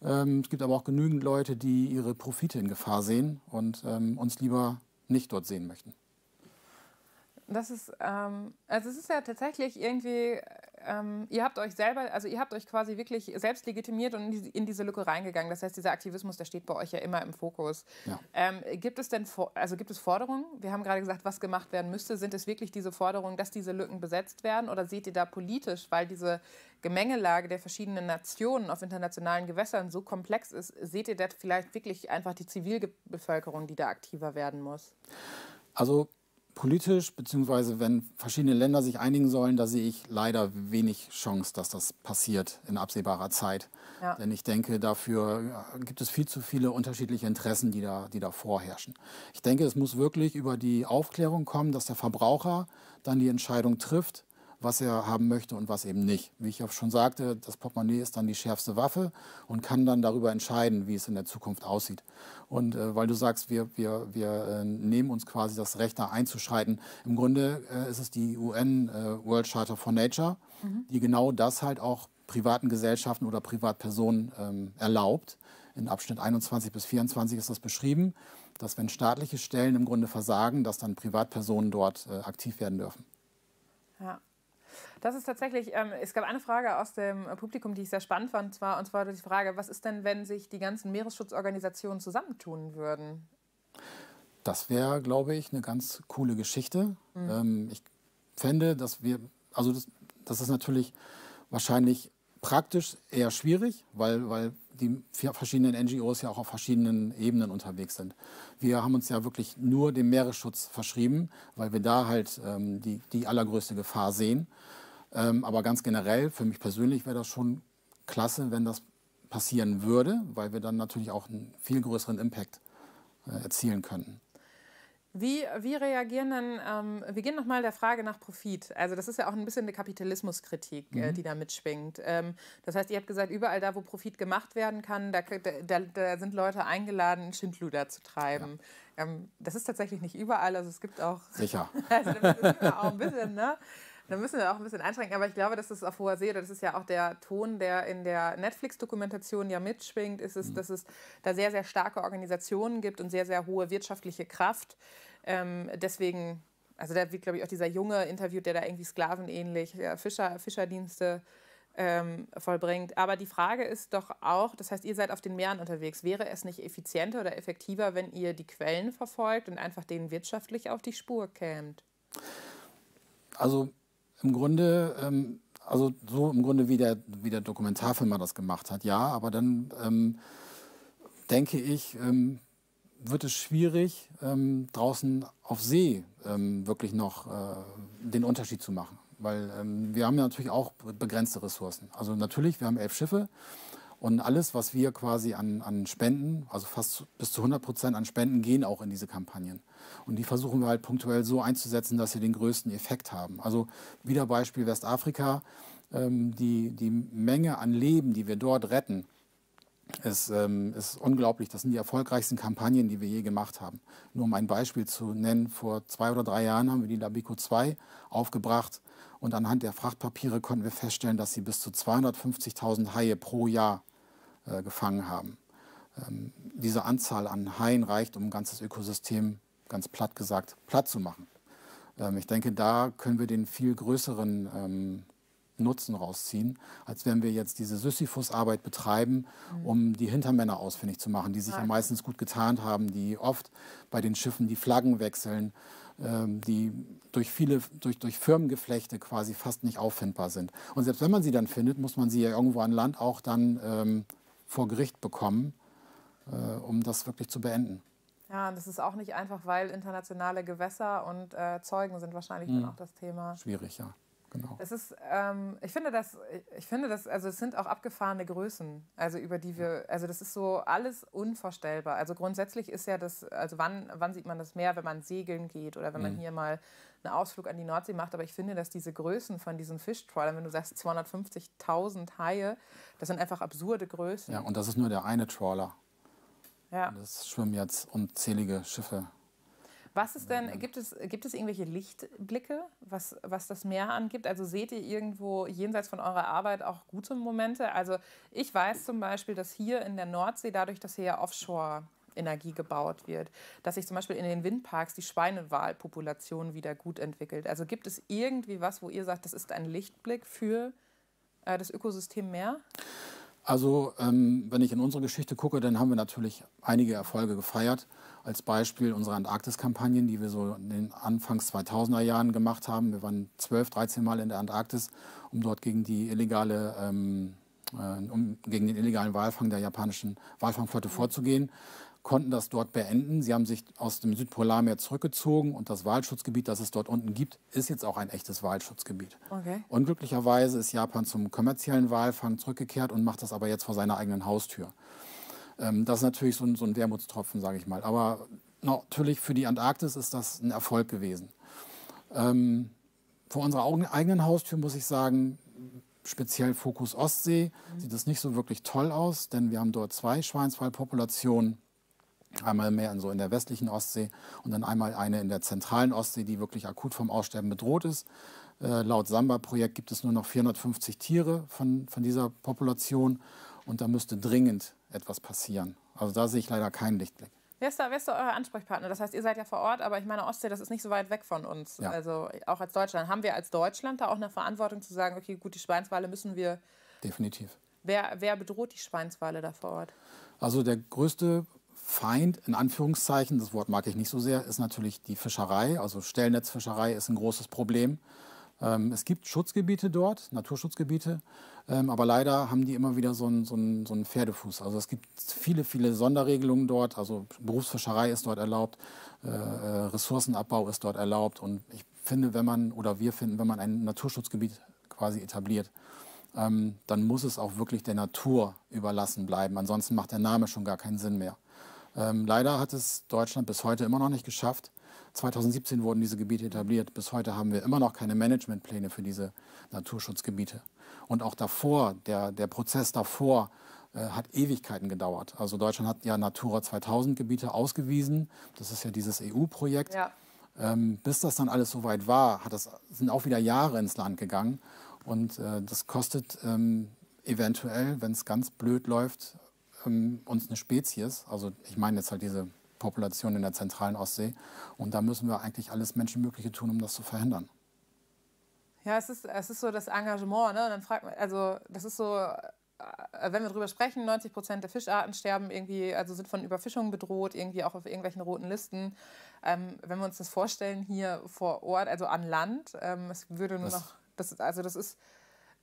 Ähm, es gibt aber auch genügend Leute, die ihre Profite in Gefahr sehen und ähm, uns lieber nicht dort sehen möchten. Das ist, ähm, also es ist ja tatsächlich irgendwie, ähm, ihr habt euch selber, also ihr habt euch quasi wirklich selbst legitimiert und in, die, in, diese Lücke reingegangen. Das heißt, dieser Aktivismus, der steht bei euch ja immer im Fokus. Ja. Ähm, gibt es denn, also gibt es Forderungen? Wir haben gerade gesagt, was gemacht werden müsste. Sind es wirklich diese Forderungen, dass diese Lücken besetzt werden? Oder seht ihr da politisch, weil diese Gemengelage der verschiedenen Nationen auf internationalen Gewässern so komplex ist, seht ihr da vielleicht wirklich einfach die Zivilbevölkerung, die da aktiver werden muss? Also politisch, beziehungsweise wenn verschiedene Länder sich einigen sollen, da sehe ich leider wenig Chance, dass das passiert in absehbarer Zeit. Ja. Denn ich denke, dafür gibt es viel zu viele unterschiedliche Interessen, die da, die da vorherrschen. Ich denke, es muss wirklich über die Aufklärung kommen, dass der Verbraucher dann die Entscheidung trifft, was er haben möchte und was eben nicht. Wie ich auch schon sagte, das Portemonnaie ist dann die schärfste Waffe und kann dann darüber entscheiden, wie es in der Zukunft aussieht. Und äh, weil du sagst, wir, wir, wir äh, nehmen uns quasi das Recht, da einzuschreiten. Im Grunde äh, ist es die UN äh, World Charter for Nature, mhm. die genau das halt auch privaten Gesellschaften oder Privatpersonen ähm, erlaubt, in Abschnitt 21 bis 24 ist das beschrieben, dass wenn staatliche Stellen im Grunde versagen, dass dann Privatpersonen dort äh, aktiv werden dürfen. Ja. Das ist tatsächlich, ähm, es gab eine Frage aus dem Publikum, die ich sehr spannend fand, und zwar, und zwar die Frage, was ist denn, wenn sich die ganzen Meeresschutzorganisationen zusammentun würden? Das wäre, glaube ich, eine ganz coole Geschichte. Mhm. Ähm, ich fände, dass wir, also das, das ist natürlich wahrscheinlich praktisch eher schwierig, weil, weil die verschiedenen NGOs ja auch auf verschiedenen Ebenen unterwegs sind. Wir haben uns ja wirklich nur dem Meeresschutz verschrieben, weil wir da halt ähm, die, die allergrößte Gefahr sehen. Ähm, aber ganz generell, für mich persönlich wäre das schon klasse, wenn das passieren würde, weil wir dann natürlich auch einen viel größeren Impact äh, erzielen könnten. Wie, wie reagieren dann, ähm, wir gehen nochmal der Frage nach Profit. Also das ist ja auch ein bisschen eine Kapitalismuskritik, äh, mhm. äh, die da mitschwingt. Ähm, das heißt, ihr habt gesagt, überall da, wo Profit gemacht werden kann, da, da, da sind Leute eingeladen, Schindluder zu treiben. Ja. Ähm, das ist tatsächlich nicht überall, also es gibt auch... Sicher. also da müssen wir auch ein bisschen, ne? Da müssen wir auch ein bisschen einschränken, aber ich glaube, dass es auf hoher See, das ist ja auch der Ton, der in der Netflix-Dokumentation ja mitschwingt, ist es, mhm. dass es da sehr, sehr starke Organisationen gibt und sehr, sehr hohe wirtschaftliche Kraft. Ähm, deswegen, also da wird, glaube ich, auch dieser Junge interviewt, der da irgendwie sklavenähnlich ja, Fischer, Fischerdienste ähm, vollbringt. Aber die Frage ist doch auch, das heißt, ihr seid auf den Meeren unterwegs. Wäre es nicht effizienter oder effektiver, wenn ihr die Quellen verfolgt und einfach denen wirtschaftlich auf die Spur kämt? Also im Grunde, ähm, also so im Grunde wie der, wie der Dokumentarfilmer das gemacht hat, ja, aber dann ähm, denke ich, ähm, wird es schwierig, ähm, draußen auf See ähm, wirklich noch äh, den Unterschied zu machen. Weil ähm, wir haben ja natürlich auch begrenzte Ressourcen. Also natürlich, wir haben elf Schiffe und alles, was wir quasi an, an Spenden, also fast bis zu 100 Prozent an Spenden, gehen auch in diese Kampagnen. Und die versuchen wir halt punktuell so einzusetzen, dass sie den größten Effekt haben. Also wieder Beispiel Westafrika, ähm, die, die Menge an Leben, die wir dort retten, ist, ähm, ist unglaublich. Das sind die erfolgreichsten Kampagnen, die wir je gemacht haben. Nur um ein Beispiel zu nennen, vor zwei oder drei Jahren haben wir die Labico 2 aufgebracht und anhand der Frachtpapiere konnten wir feststellen, dass sie bis zu 250.000 Haie pro Jahr äh, gefangen haben. Ähm, diese Anzahl an Haien reicht, um ein ganzes Ökosystem, ganz platt gesagt, platt zu machen. Ähm, ich denke, da können wir den viel größeren ähm, Nutzen rausziehen, als wenn wir jetzt diese Sisyphus-Arbeit betreiben, mhm. um die Hintermänner ausfindig zu machen, die sich ja meistens gut getarnt haben, die oft bei den Schiffen die Flaggen wechseln, ähm, die durch viele, durch, durch Firmengeflechte quasi fast nicht auffindbar sind. Und selbst wenn man sie dann findet, muss man sie ja irgendwo an Land auch dann ähm, vor Gericht bekommen, äh, um das wirklich zu beenden. Ja, das ist auch nicht einfach, weil internationale Gewässer und äh, Zeugen sind wahrscheinlich mhm. dann auch das Thema. Schwierig, ja. Genau. Es ist, ähm, ich finde das, ich finde das, also es sind auch abgefahrene Größen, also über die wir, also das ist so alles unvorstellbar. Also grundsätzlich ist ja das, also wann, wann sieht man das Meer, wenn man segeln geht oder wenn man mhm. hier mal einen Ausflug an die Nordsee macht. Aber ich finde, dass diese Größen von diesen Fischtrawlern, wenn du sagst 250.000 Haie, das sind einfach absurde Größen. Ja, und das ist nur der eine Trawler. Ja. Und es schwimmen jetzt unzählige Schiffe was ist denn, gibt es, gibt es irgendwelche Lichtblicke, was, was das Meer angibt? Also seht ihr irgendwo jenseits von eurer Arbeit auch gute Momente? Also ich weiß zum Beispiel, dass hier in der Nordsee, dadurch, dass hier ja Offshore Energie gebaut wird, dass sich zum Beispiel in den Windparks die Schweinewahlpopulation wieder gut entwickelt. Also gibt es irgendwie was, wo ihr sagt, das ist ein Lichtblick für äh, das Ökosystem Meer? Also ähm, wenn ich in unsere Geschichte gucke, dann haben wir natürlich einige Erfolge gefeiert. Als Beispiel unsere Antarktis-Kampagnen, die wir so in den Anfangs 2000er Jahren gemacht haben. Wir waren 12, 13 Mal in der Antarktis, um dort gegen die illegale ähm, äh, um gegen den illegalen Walfang der japanischen Walfangflotte vorzugehen konnten das dort beenden. Sie haben sich aus dem Südpolarmeer zurückgezogen und das Walschutzgebiet, das es dort unten gibt, ist jetzt auch ein echtes Walschutzgebiet. Okay. Unglücklicherweise ist Japan zum kommerziellen Walfang zurückgekehrt und macht das aber jetzt vor seiner eigenen Haustür. Ähm, das ist natürlich so ein, so ein Wermutstropfen, sage ich mal. Aber natürlich für die Antarktis ist das ein Erfolg gewesen. Ähm, vor unserer eigenen Haustür muss ich sagen, speziell Fokus Ostsee, mhm. sieht das nicht so wirklich toll aus, denn wir haben dort zwei Schweinswaldpopulationen Einmal mehr in, so in der westlichen Ostsee und dann einmal eine in der zentralen Ostsee, die wirklich akut vom Aussterben bedroht ist. Äh, laut Samba-Projekt gibt es nur noch 450 Tiere von, von dieser Population. und da müsste dringend etwas passieren. Also da sehe ich leider keinen Lichtblick. Wer ist, da, wer ist da euer Ansprechpartner? Das heißt, ihr seid ja vor Ort, aber ich meine, Ostsee, das ist nicht so weit weg von uns. Ja. Also auch als Deutschland. Haben wir als Deutschland da auch eine Verantwortung zu sagen, okay, gut, die Schweinswale müssen wir. Definitiv. Wer, wer bedroht die Schweinswale da vor Ort? Also der größte Feind, in Anführungszeichen, das Wort mag ich nicht so sehr, ist natürlich die Fischerei. Also Stellnetzfischerei ist ein großes Problem. Ähm, es gibt Schutzgebiete dort, Naturschutzgebiete, ähm, aber leider haben die immer wieder so einen, so, einen, so einen Pferdefuß. Also es gibt viele, viele Sonderregelungen dort. Also Berufsfischerei ist dort erlaubt, äh, äh, Ressourcenabbau ist dort erlaubt. Und ich finde, wenn man, oder wir finden, wenn man ein Naturschutzgebiet quasi etabliert, ähm, dann muss es auch wirklich der Natur überlassen bleiben. Ansonsten macht der Name schon gar keinen Sinn mehr. Ähm, leider hat es Deutschland bis heute immer noch nicht geschafft. 2017 wurden diese Gebiete etabliert. Bis heute haben wir immer noch keine Managementpläne für diese Naturschutzgebiete. Und auch davor, der, der Prozess davor äh, hat Ewigkeiten gedauert. Also Deutschland hat ja Natura 2000 Gebiete ausgewiesen. Das ist ja dieses EU-Projekt. Ja. Ähm, bis das dann alles soweit war, das, sind auch wieder Jahre ins Land gegangen. Und äh, das kostet ähm, eventuell, wenn es ganz blöd läuft, ähm, uns eine Spezies. Also ich meine jetzt halt diese Population in der zentralen Ostsee. Und da müssen wir eigentlich alles Menschenmögliche tun, um das zu verhindern. Ja, es ist, es ist so das Engagement. Ne? Und dann fragt man, also das ist so, äh, wenn wir darüber sprechen, 90 Prozent der Fischarten sterben irgendwie, also sind von Überfischung bedroht, irgendwie auch auf irgendwelchen roten Listen. Ähm, wenn wir uns das vorstellen hier vor Ort, also an Land, ähm, es würde nur das noch, das, also das ist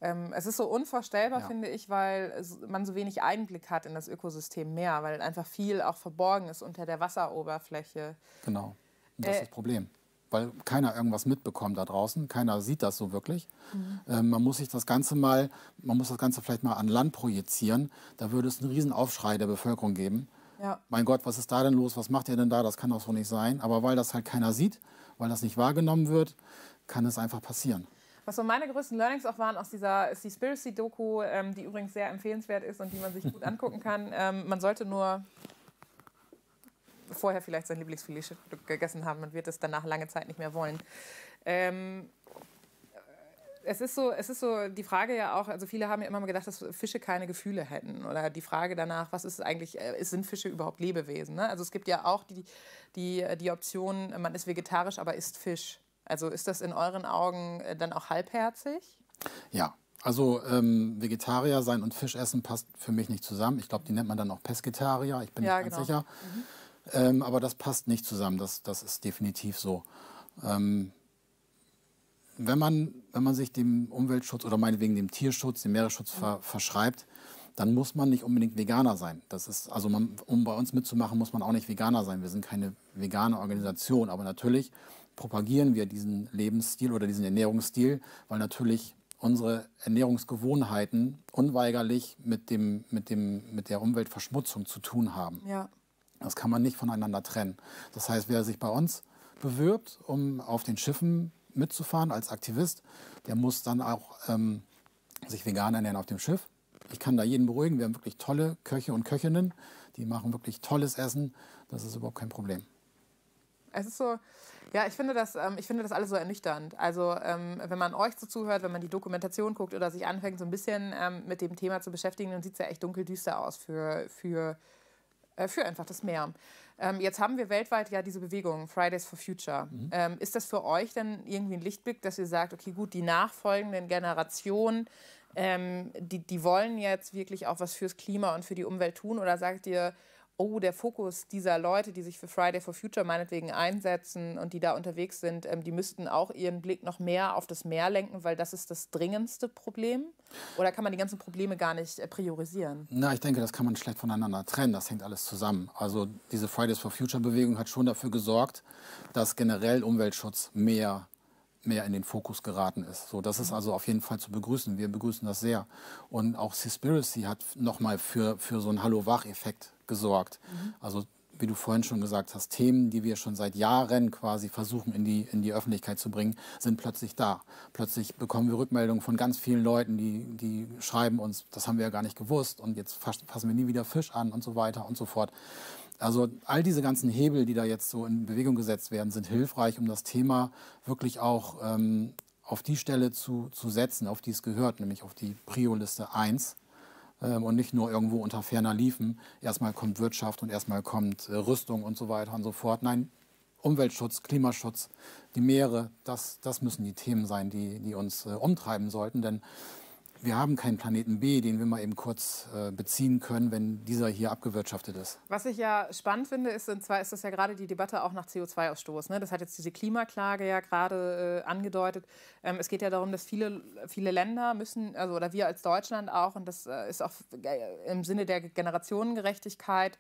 es ist so unvorstellbar, ja. finde ich, weil man so wenig Einblick hat in das Ökosystem Meer, weil einfach viel auch verborgen ist unter der Wasseroberfläche. Genau. Und das äh, ist das Problem. Weil keiner irgendwas mitbekommt da draußen, keiner sieht das so wirklich. Mhm. Ähm, man muss sich das Ganze mal, man muss das Ganze vielleicht mal an Land projizieren. Da würde es einen riesen Aufschrei der Bevölkerung geben. Ja. Mein Gott, was ist da denn los? Was macht ihr denn da? Das kann doch so nicht sein. Aber weil das halt keiner sieht, weil das nicht wahrgenommen wird, kann es einfach passieren. Was so meine größten Learnings auch waren aus dieser Seaspiracy-Doku, ähm, die übrigens sehr empfehlenswert ist und die man sich gut angucken kann. Ähm, man sollte nur vorher vielleicht sein Lieblingsfilet gegessen haben. Man wird es danach lange Zeit nicht mehr wollen. Ähm, es ist so, es ist so die Frage ja auch, also viele haben ja immer mal gedacht, dass Fische keine Gefühle hätten. Oder die Frage danach, was ist eigentlich, äh, sind Fische überhaupt Lebewesen? Ne? Also es gibt ja auch die, die, die Option, man ist vegetarisch, aber isst Fisch. Also ist das in euren Augen äh, dann auch halbherzig? Ja, also ähm, Vegetarier sein und Fisch essen passt für mich nicht zusammen. Ich glaube, die nennt man dann auch Pesketarier. Ich bin ja, nicht ganz genau. sicher. Mhm. Ähm, aber das passt nicht zusammen. Das, das ist definitiv so. Ähm, wenn, man, wenn man sich dem Umweltschutz oder meinetwegen dem Tierschutz, dem Meeresschutz ver, verschreibt, dann muss man nicht unbedingt Veganer sein. Das ist, also man, um bei uns mitzumachen, muss man auch nicht Veganer sein. Wir sind keine vegane Organisation. Aber natürlich propagieren wir diesen Lebensstil oder diesen Ernährungsstil, weil natürlich unsere Ernährungsgewohnheiten unweigerlich mit, dem, mit, dem, mit der Umweltverschmutzung zu tun haben. Ja. Das kann man nicht voneinander trennen. Das heißt, wer sich bei uns bewirbt, um auf den Schiffen mitzufahren als Aktivist, der muss dann auch ähm, sich vegan ernähren auf dem Schiff. Ich kann da jeden beruhigen. Wir haben wirklich tolle Köche und Köchinnen, die machen wirklich tolles Essen. Das ist überhaupt kein Problem. Es ist so, ja, ich finde das, ähm, ich finde das alles so ernüchternd. Also ähm, wenn man euch so zuhört, wenn man die Dokumentation guckt oder sich anfängt, so ein bisschen ähm, mit dem Thema zu beschäftigen, dann sieht es ja echt dunkeldüster aus für, für, äh, für einfach das Meer. Ähm, jetzt haben wir weltweit ja diese Bewegung Fridays for Future. Mhm. Ähm, ist das für euch dann irgendwie ein Lichtblick, dass ihr sagt, okay, gut, die nachfolgenden Generationen, ähm, die, die wollen jetzt wirklich auch was fürs Klima und für die Umwelt tun? Oder sagt ihr, oh, der Fokus dieser Leute, die sich für Friday for Future meinetwegen einsetzen und die da unterwegs sind, ähm, die müssten auch ihren Blick noch mehr auf das Meer lenken, weil das ist das dringendste Problem? Oder kann man die ganzen Probleme gar nicht äh, priorisieren? Na, ich denke, das kann man schlecht voneinander trennen. Das hängt alles zusammen. Also diese Fridays for Future Bewegung hat schon dafür gesorgt, dass generell Umweltschutz mehr mehr in den Fokus geraten ist. So, das ist also auf jeden Fall zu begrüßen. Wir begrüßen das sehr. Und auch Seaspiracy hat nochmal für, für so einen Hallo-Wach-Effekt gesorgt. Mhm. Also wie du vorhin schon gesagt hast, Themen, die wir schon seit Jahren quasi versuchen in die, in die Öffentlichkeit zu bringen, sind plötzlich da. Plötzlich bekommen wir Rückmeldungen von ganz vielen Leuten, die, die schreiben uns, das haben wir ja gar nicht gewusst und jetzt fassen wir nie wieder Fisch an und so weiter und so fort. Also all diese ganzen Hebel, die da jetzt so in Bewegung gesetzt werden, sind hilfreich, um das Thema wirklich auch ähm, auf die Stelle zu, zu setzen, auf die es gehört, nämlich auf die Prio-Liste 1 ähm, und nicht nur irgendwo unter ferner Liefen. Erstmal kommt Wirtschaft und erstmal kommt äh, Rüstung und so weiter und so fort. Nein, Umweltschutz, Klimaschutz, die Meere, das, das müssen die Themen sein, die, die uns äh, umtreiben sollten. Denn wir haben keinen Planeten B, den wir mal eben kurz äh, beziehen können, wenn dieser hier abgewirtschaftet ist. Was ich ja spannend finde, ist, und zwar ist das ja gerade die Debatte auch nach CO2-Ausstoß. Ne? Das hat jetzt diese Klimaklage ja gerade äh, angedeutet. Ähm, es geht ja darum, dass viele, viele Länder müssen, also oder wir als Deutschland auch, und das äh, ist auch äh, im Sinne der Generationengerechtigkeit,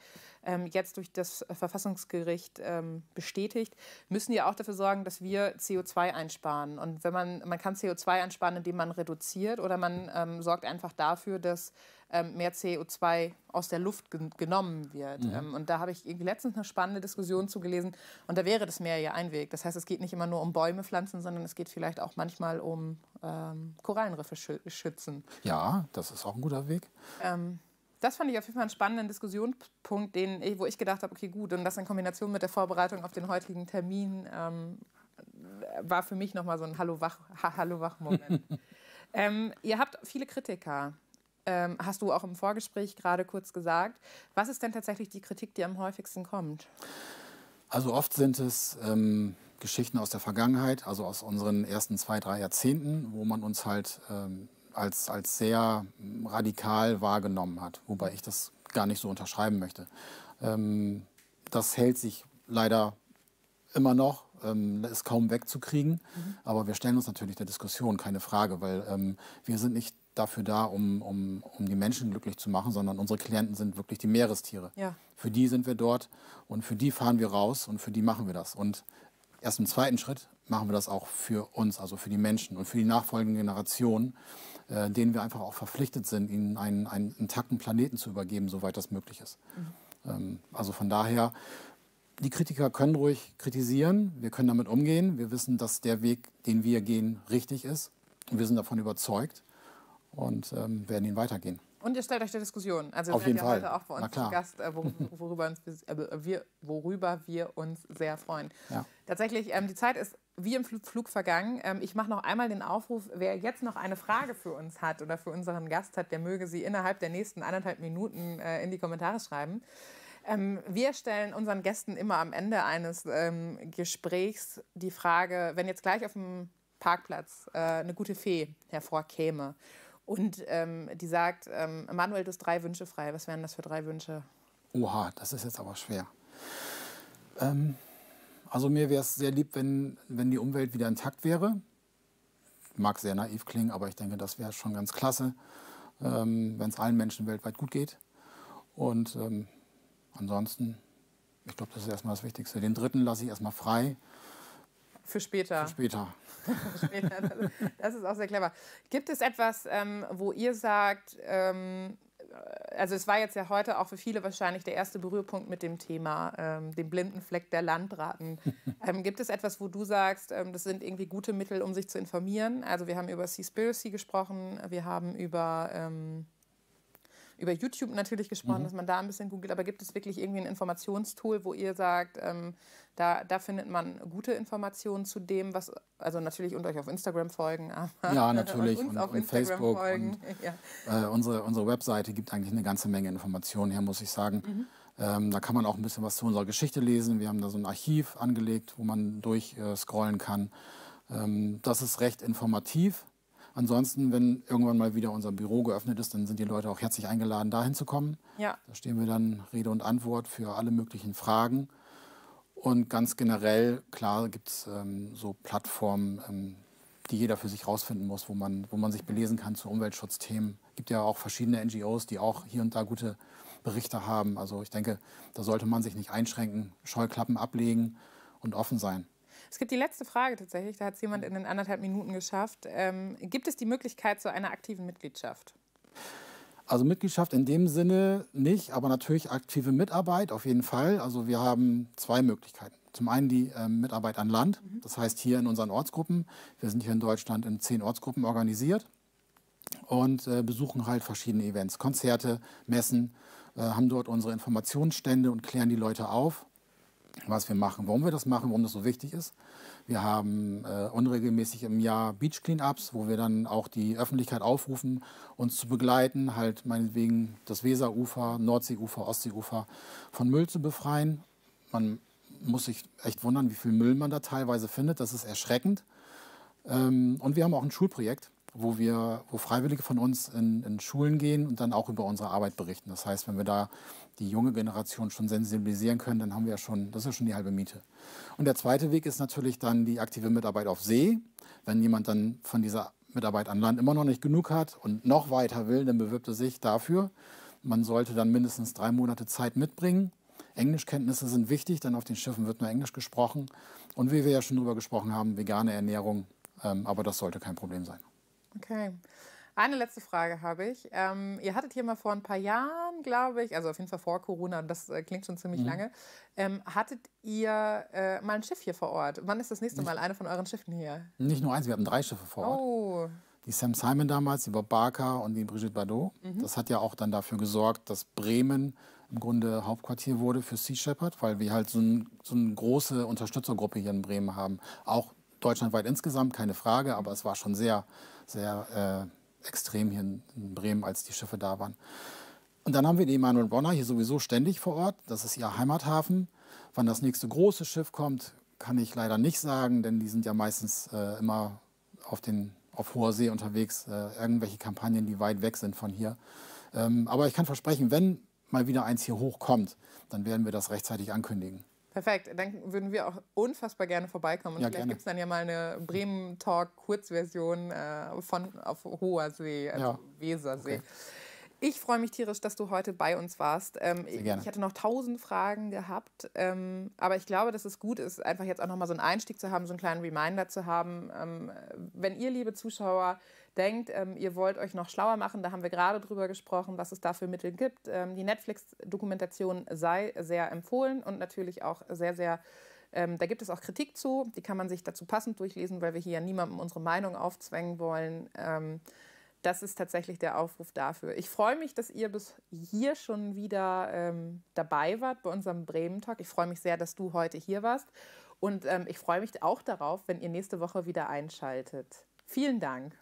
jetzt durch das Verfassungsgericht ähm, bestätigt, müssen ja auch dafür sorgen, dass wir CO2 einsparen. Und wenn man, man kann CO2 einsparen, indem man reduziert oder man ähm, sorgt einfach dafür, dass ähm, mehr CO2 aus der Luft gen genommen wird. Mhm. Ähm, und da habe ich letztens eine spannende Diskussion zugelesen und da wäre das Meer ja ein Weg. Das heißt, es geht nicht immer nur um Bäume pflanzen, sondern es geht vielleicht auch manchmal um ähm, Korallenriffe schützen. Ja, das ist auch ein guter Weg. Ähm, das fand ich auf jeden Fall einen spannenden Diskussionspunkt, den, wo ich gedacht habe, okay, gut, und das in Kombination mit der Vorbereitung auf den heutigen Termin ähm, war für mich nochmal so ein Hallo-Wach-Moment. ähm, ihr habt viele Kritiker. Ähm, hast du auch im Vorgespräch gerade kurz gesagt. Was ist denn tatsächlich die Kritik, die am häufigsten kommt? Also oft sind es ähm, Geschichten aus der Vergangenheit, also aus unseren ersten zwei, drei Jahrzehnten, wo man uns halt ähm, als, als sehr radikal wahrgenommen hat, wobei ich das gar nicht so unterschreiben möchte. Ähm, das hält sich leider immer noch, ähm, ist kaum wegzukriegen, mhm. aber wir stellen uns natürlich der Diskussion, keine Frage, weil ähm, wir sind nicht dafür da, um, um, um die Menschen glücklich zu machen, sondern unsere Klienten sind wirklich die Meerestiere. Ja. Für die sind wir dort und für die fahren wir raus und für die machen wir das. Und erst im zweiten Schritt machen wir das auch für uns, also für die Menschen und für die nachfolgenden Generationen äh, denen wir einfach auch verpflichtet sind, ihnen einen, einen intakten Planeten zu übergeben, soweit das möglich ist. Mhm. Ähm, also von daher, die Kritiker können ruhig kritisieren, wir können damit umgehen, wir wissen, dass der Weg, den wir gehen, richtig ist und wir sind davon überzeugt und ähm, werden ihn weitergehen. Und ihr stellt euch der Diskussion. Also Auf jeden ja Fall. heute auch bei uns zu Gast, äh, worüber, uns, äh, wir, worüber wir uns sehr freuen. Ja. Tatsächlich, ähm, die Zeit ist wie im Flug vergangen. Ähm, ich mache noch einmal den Aufruf, wer jetzt noch eine Frage für uns hat oder für unseren Gast hat, der möge sie innerhalb der nächsten anderthalb Minuten äh, in die Kommentare schreiben. Ähm, wir stellen unseren Gästen immer am Ende eines ähm, Gesprächs die Frage, wenn jetzt gleich auf dem Parkplatz äh, eine gute Fee hervorkäme und ähm, die sagt, ähm, Manuel, du hast drei Wünsche frei. Was wären das für drei Wünsche? Oha, das ist jetzt aber schwer. Ähm, also mir wäre es sehr lieb, wenn, wenn die Umwelt wieder intakt wäre. Mag sehr naiv klingen, aber ich denke, das wäre schon ganz klasse, ähm, wenn es allen Menschen weltweit gut geht. Und ähm, ansonsten, ich glaube, das ist erstmal das Wichtigste. Den dritten lasse ich erstmal frei. Für später. Für später. Das ist auch sehr clever. Gibt es etwas, ähm, wo ihr sagt, ähm, also es war jetzt ja heute auch für viele wahrscheinlich der erste Berührpunkt mit dem Thema, ähm, dem blinden Fleck der Landraten. ähm, gibt es etwas, wo du sagst, ähm, das sind irgendwie gute Mittel, um sich zu informieren? Also wir haben über Seaspiracy gesprochen, wir haben über ähm, über YouTube natürlich gesprochen, mhm. dass man da ein bisschen googelt, aber gibt es wirklich irgendwie ein Informationstool, wo ihr sagt, ähm, da, da findet man gute Informationen zu dem, was, also natürlich und euch auf Instagram folgen. ja, natürlich und, und, und Facebook folgen. und ja. äh, unsere, unsere Webseite gibt eigentlich eine ganze Menge Informationen her, muss ich sagen. Mhm. Ähm, da kann man auch ein bisschen was zu unserer Geschichte lesen. Wir haben da so ein Archiv angelegt, wo man durchscrollen äh, kann. Ähm, das ist recht informativ. Ansonsten, wenn irgendwann mal wieder unser Büro geöffnet ist, dann sind die Leute auch herzlich eingeladen, dahin zu kommen. Ja. Da stehen wir dann Rede und Antwort für alle möglichen Fragen. Und ganz generell, klar, gibt es ähm, so Plattformen, ähm, die jeder für sich rausfinden muss, wo man, wo man sich belesen kann zu Umweltschutzthemen. Es gibt ja auch verschiedene NGOs, die auch hier und da gute Berichte haben. Also ich denke, da sollte man sich nicht einschränken, Scheuklappen ablegen und offen sein. Es gibt die letzte Frage tatsächlich, da hat es jemand in den anderthalb Minuten geschafft. Ähm, gibt es die Möglichkeit zu einer aktiven Mitgliedschaft? Also Mitgliedschaft in dem Sinne nicht, aber natürlich aktive Mitarbeit auf jeden Fall. Also wir haben zwei Möglichkeiten. Zum einen die äh, Mitarbeit an Land, mhm. das heißt hier in unseren Ortsgruppen. Wir sind hier in Deutschland in zehn Ortsgruppen organisiert und äh, besuchen halt verschiedene Events, Konzerte, Messen, äh, haben dort unsere Informationsstände und klären die Leute auf was wir machen, warum wir das machen, warum das so wichtig ist. Wir haben äh, unregelmäßig im Jahr Beach Cleanups, wo wir dann auch die Öffentlichkeit aufrufen, uns zu begleiten, halt meinetwegen das Weserufer, Nordseeufer, Ostseeufer von Müll zu befreien. Man muss sich echt wundern, wie viel Müll man da teilweise findet. Das ist erschreckend. Ähm, und wir haben auch ein Schulprojekt, wo wir, wo Freiwillige von uns in, in, Schulen gehen und dann auch über unsere Arbeit berichten. Das heißt, wenn wir da die junge Generation schon sensibilisieren können, dann haben wir ja schon, das ist ja schon die halbe Miete. Und der zweite Weg ist natürlich dann die aktive Mitarbeit auf See. Wenn jemand dann von dieser Mitarbeit an Land immer noch nicht genug hat und noch weiter will, dann bewirbt er sich dafür. Man sollte dann mindestens drei Monate Zeit mitbringen. Englischkenntnisse sind wichtig, denn auf den Schiffen wird nur Englisch gesprochen. Und wie wir ja schon darüber gesprochen haben, vegane Ernährung, ähm, aber das sollte kein Problem sein. Okay. Eine letzte Frage habe ich. Ähm, ihr hattet hier mal vor ein paar Jahren, glaube ich, also auf jeden Fall vor Corona, das äh, klingt schon ziemlich mhm. lange, ähm, hattet ihr äh, mal ein Schiff hier vor Ort? Wann ist das nächste Mal eine von euren Schiffen hier? Nicht nur eins, wir hatten drei Schiffe vor Ort. Oh. Die Sam Simon damals, die Bob Barker und die Brigitte Bardot. Mhm. Das hat ja auch dann dafür gesorgt, dass Bremen im Grunde Hauptquartier wurde für Sea Shepherd, weil wir halt so, ein, so eine große Unterstützergruppe hier in Bremen haben. Auch deutschlandweit insgesamt, keine Frage, aber es war schon sehr, sehr äh, extrem hier in, Bremen, als die Schiffe da waren. Und dann haben wir die Emanuel Bonner hier sowieso ständig vor Ort. Das ist ihr Heimathafen. Wann das nächste große Schiff kommt, kann ich leider nicht sagen, denn die sind ja meistens äh, immer auf, den, auf hoher See unterwegs. Äh, irgendwelche Kampagnen, die weit weg sind von hier. Ähm, aber ich kann versprechen, wenn mal wieder eins hier hochkommt, dann werden wir das rechtzeitig ankündigen. Perfekt, dann würden wir auch unfassbar gerne vorbeikommen. Und ja, vielleicht gibt es dann ja mal eine Bremen-Talk-Kurzversion äh, von auf hoher See, also ja. Wesersee. Okay. Ich freue mich tierisch, dass du heute bei uns warst. Ähm, ich, ich hatte noch tausend Fragen gehabt, ähm, aber ich glaube, dass es gut ist, einfach jetzt auch nochmal so einen Einstieg zu haben, so einen kleinen Reminder zu haben. Ähm, wenn ihr, liebe Zuschauer, denkt, ähm, ihr wollt euch noch schlauer machen, da haben wir gerade drüber gesprochen, was es da für Mittel gibt. Ähm, die Netflix-Dokumentation sei sehr empfohlen und natürlich auch sehr, sehr ähm, da gibt es auch Kritik zu, die kann man sich dazu passend durchlesen, weil wir hier niemandem unsere Meinung aufzwängen wollen. Ähm, das ist tatsächlich der Aufruf dafür. Ich freue mich, dass ihr bis hier schon wieder ähm, dabei wart bei unserem Bremen-Talk. Ich freue mich sehr, dass du heute hier warst. Und ähm, ich freue mich auch darauf, wenn ihr nächste Woche wieder einschaltet. Vielen Dank.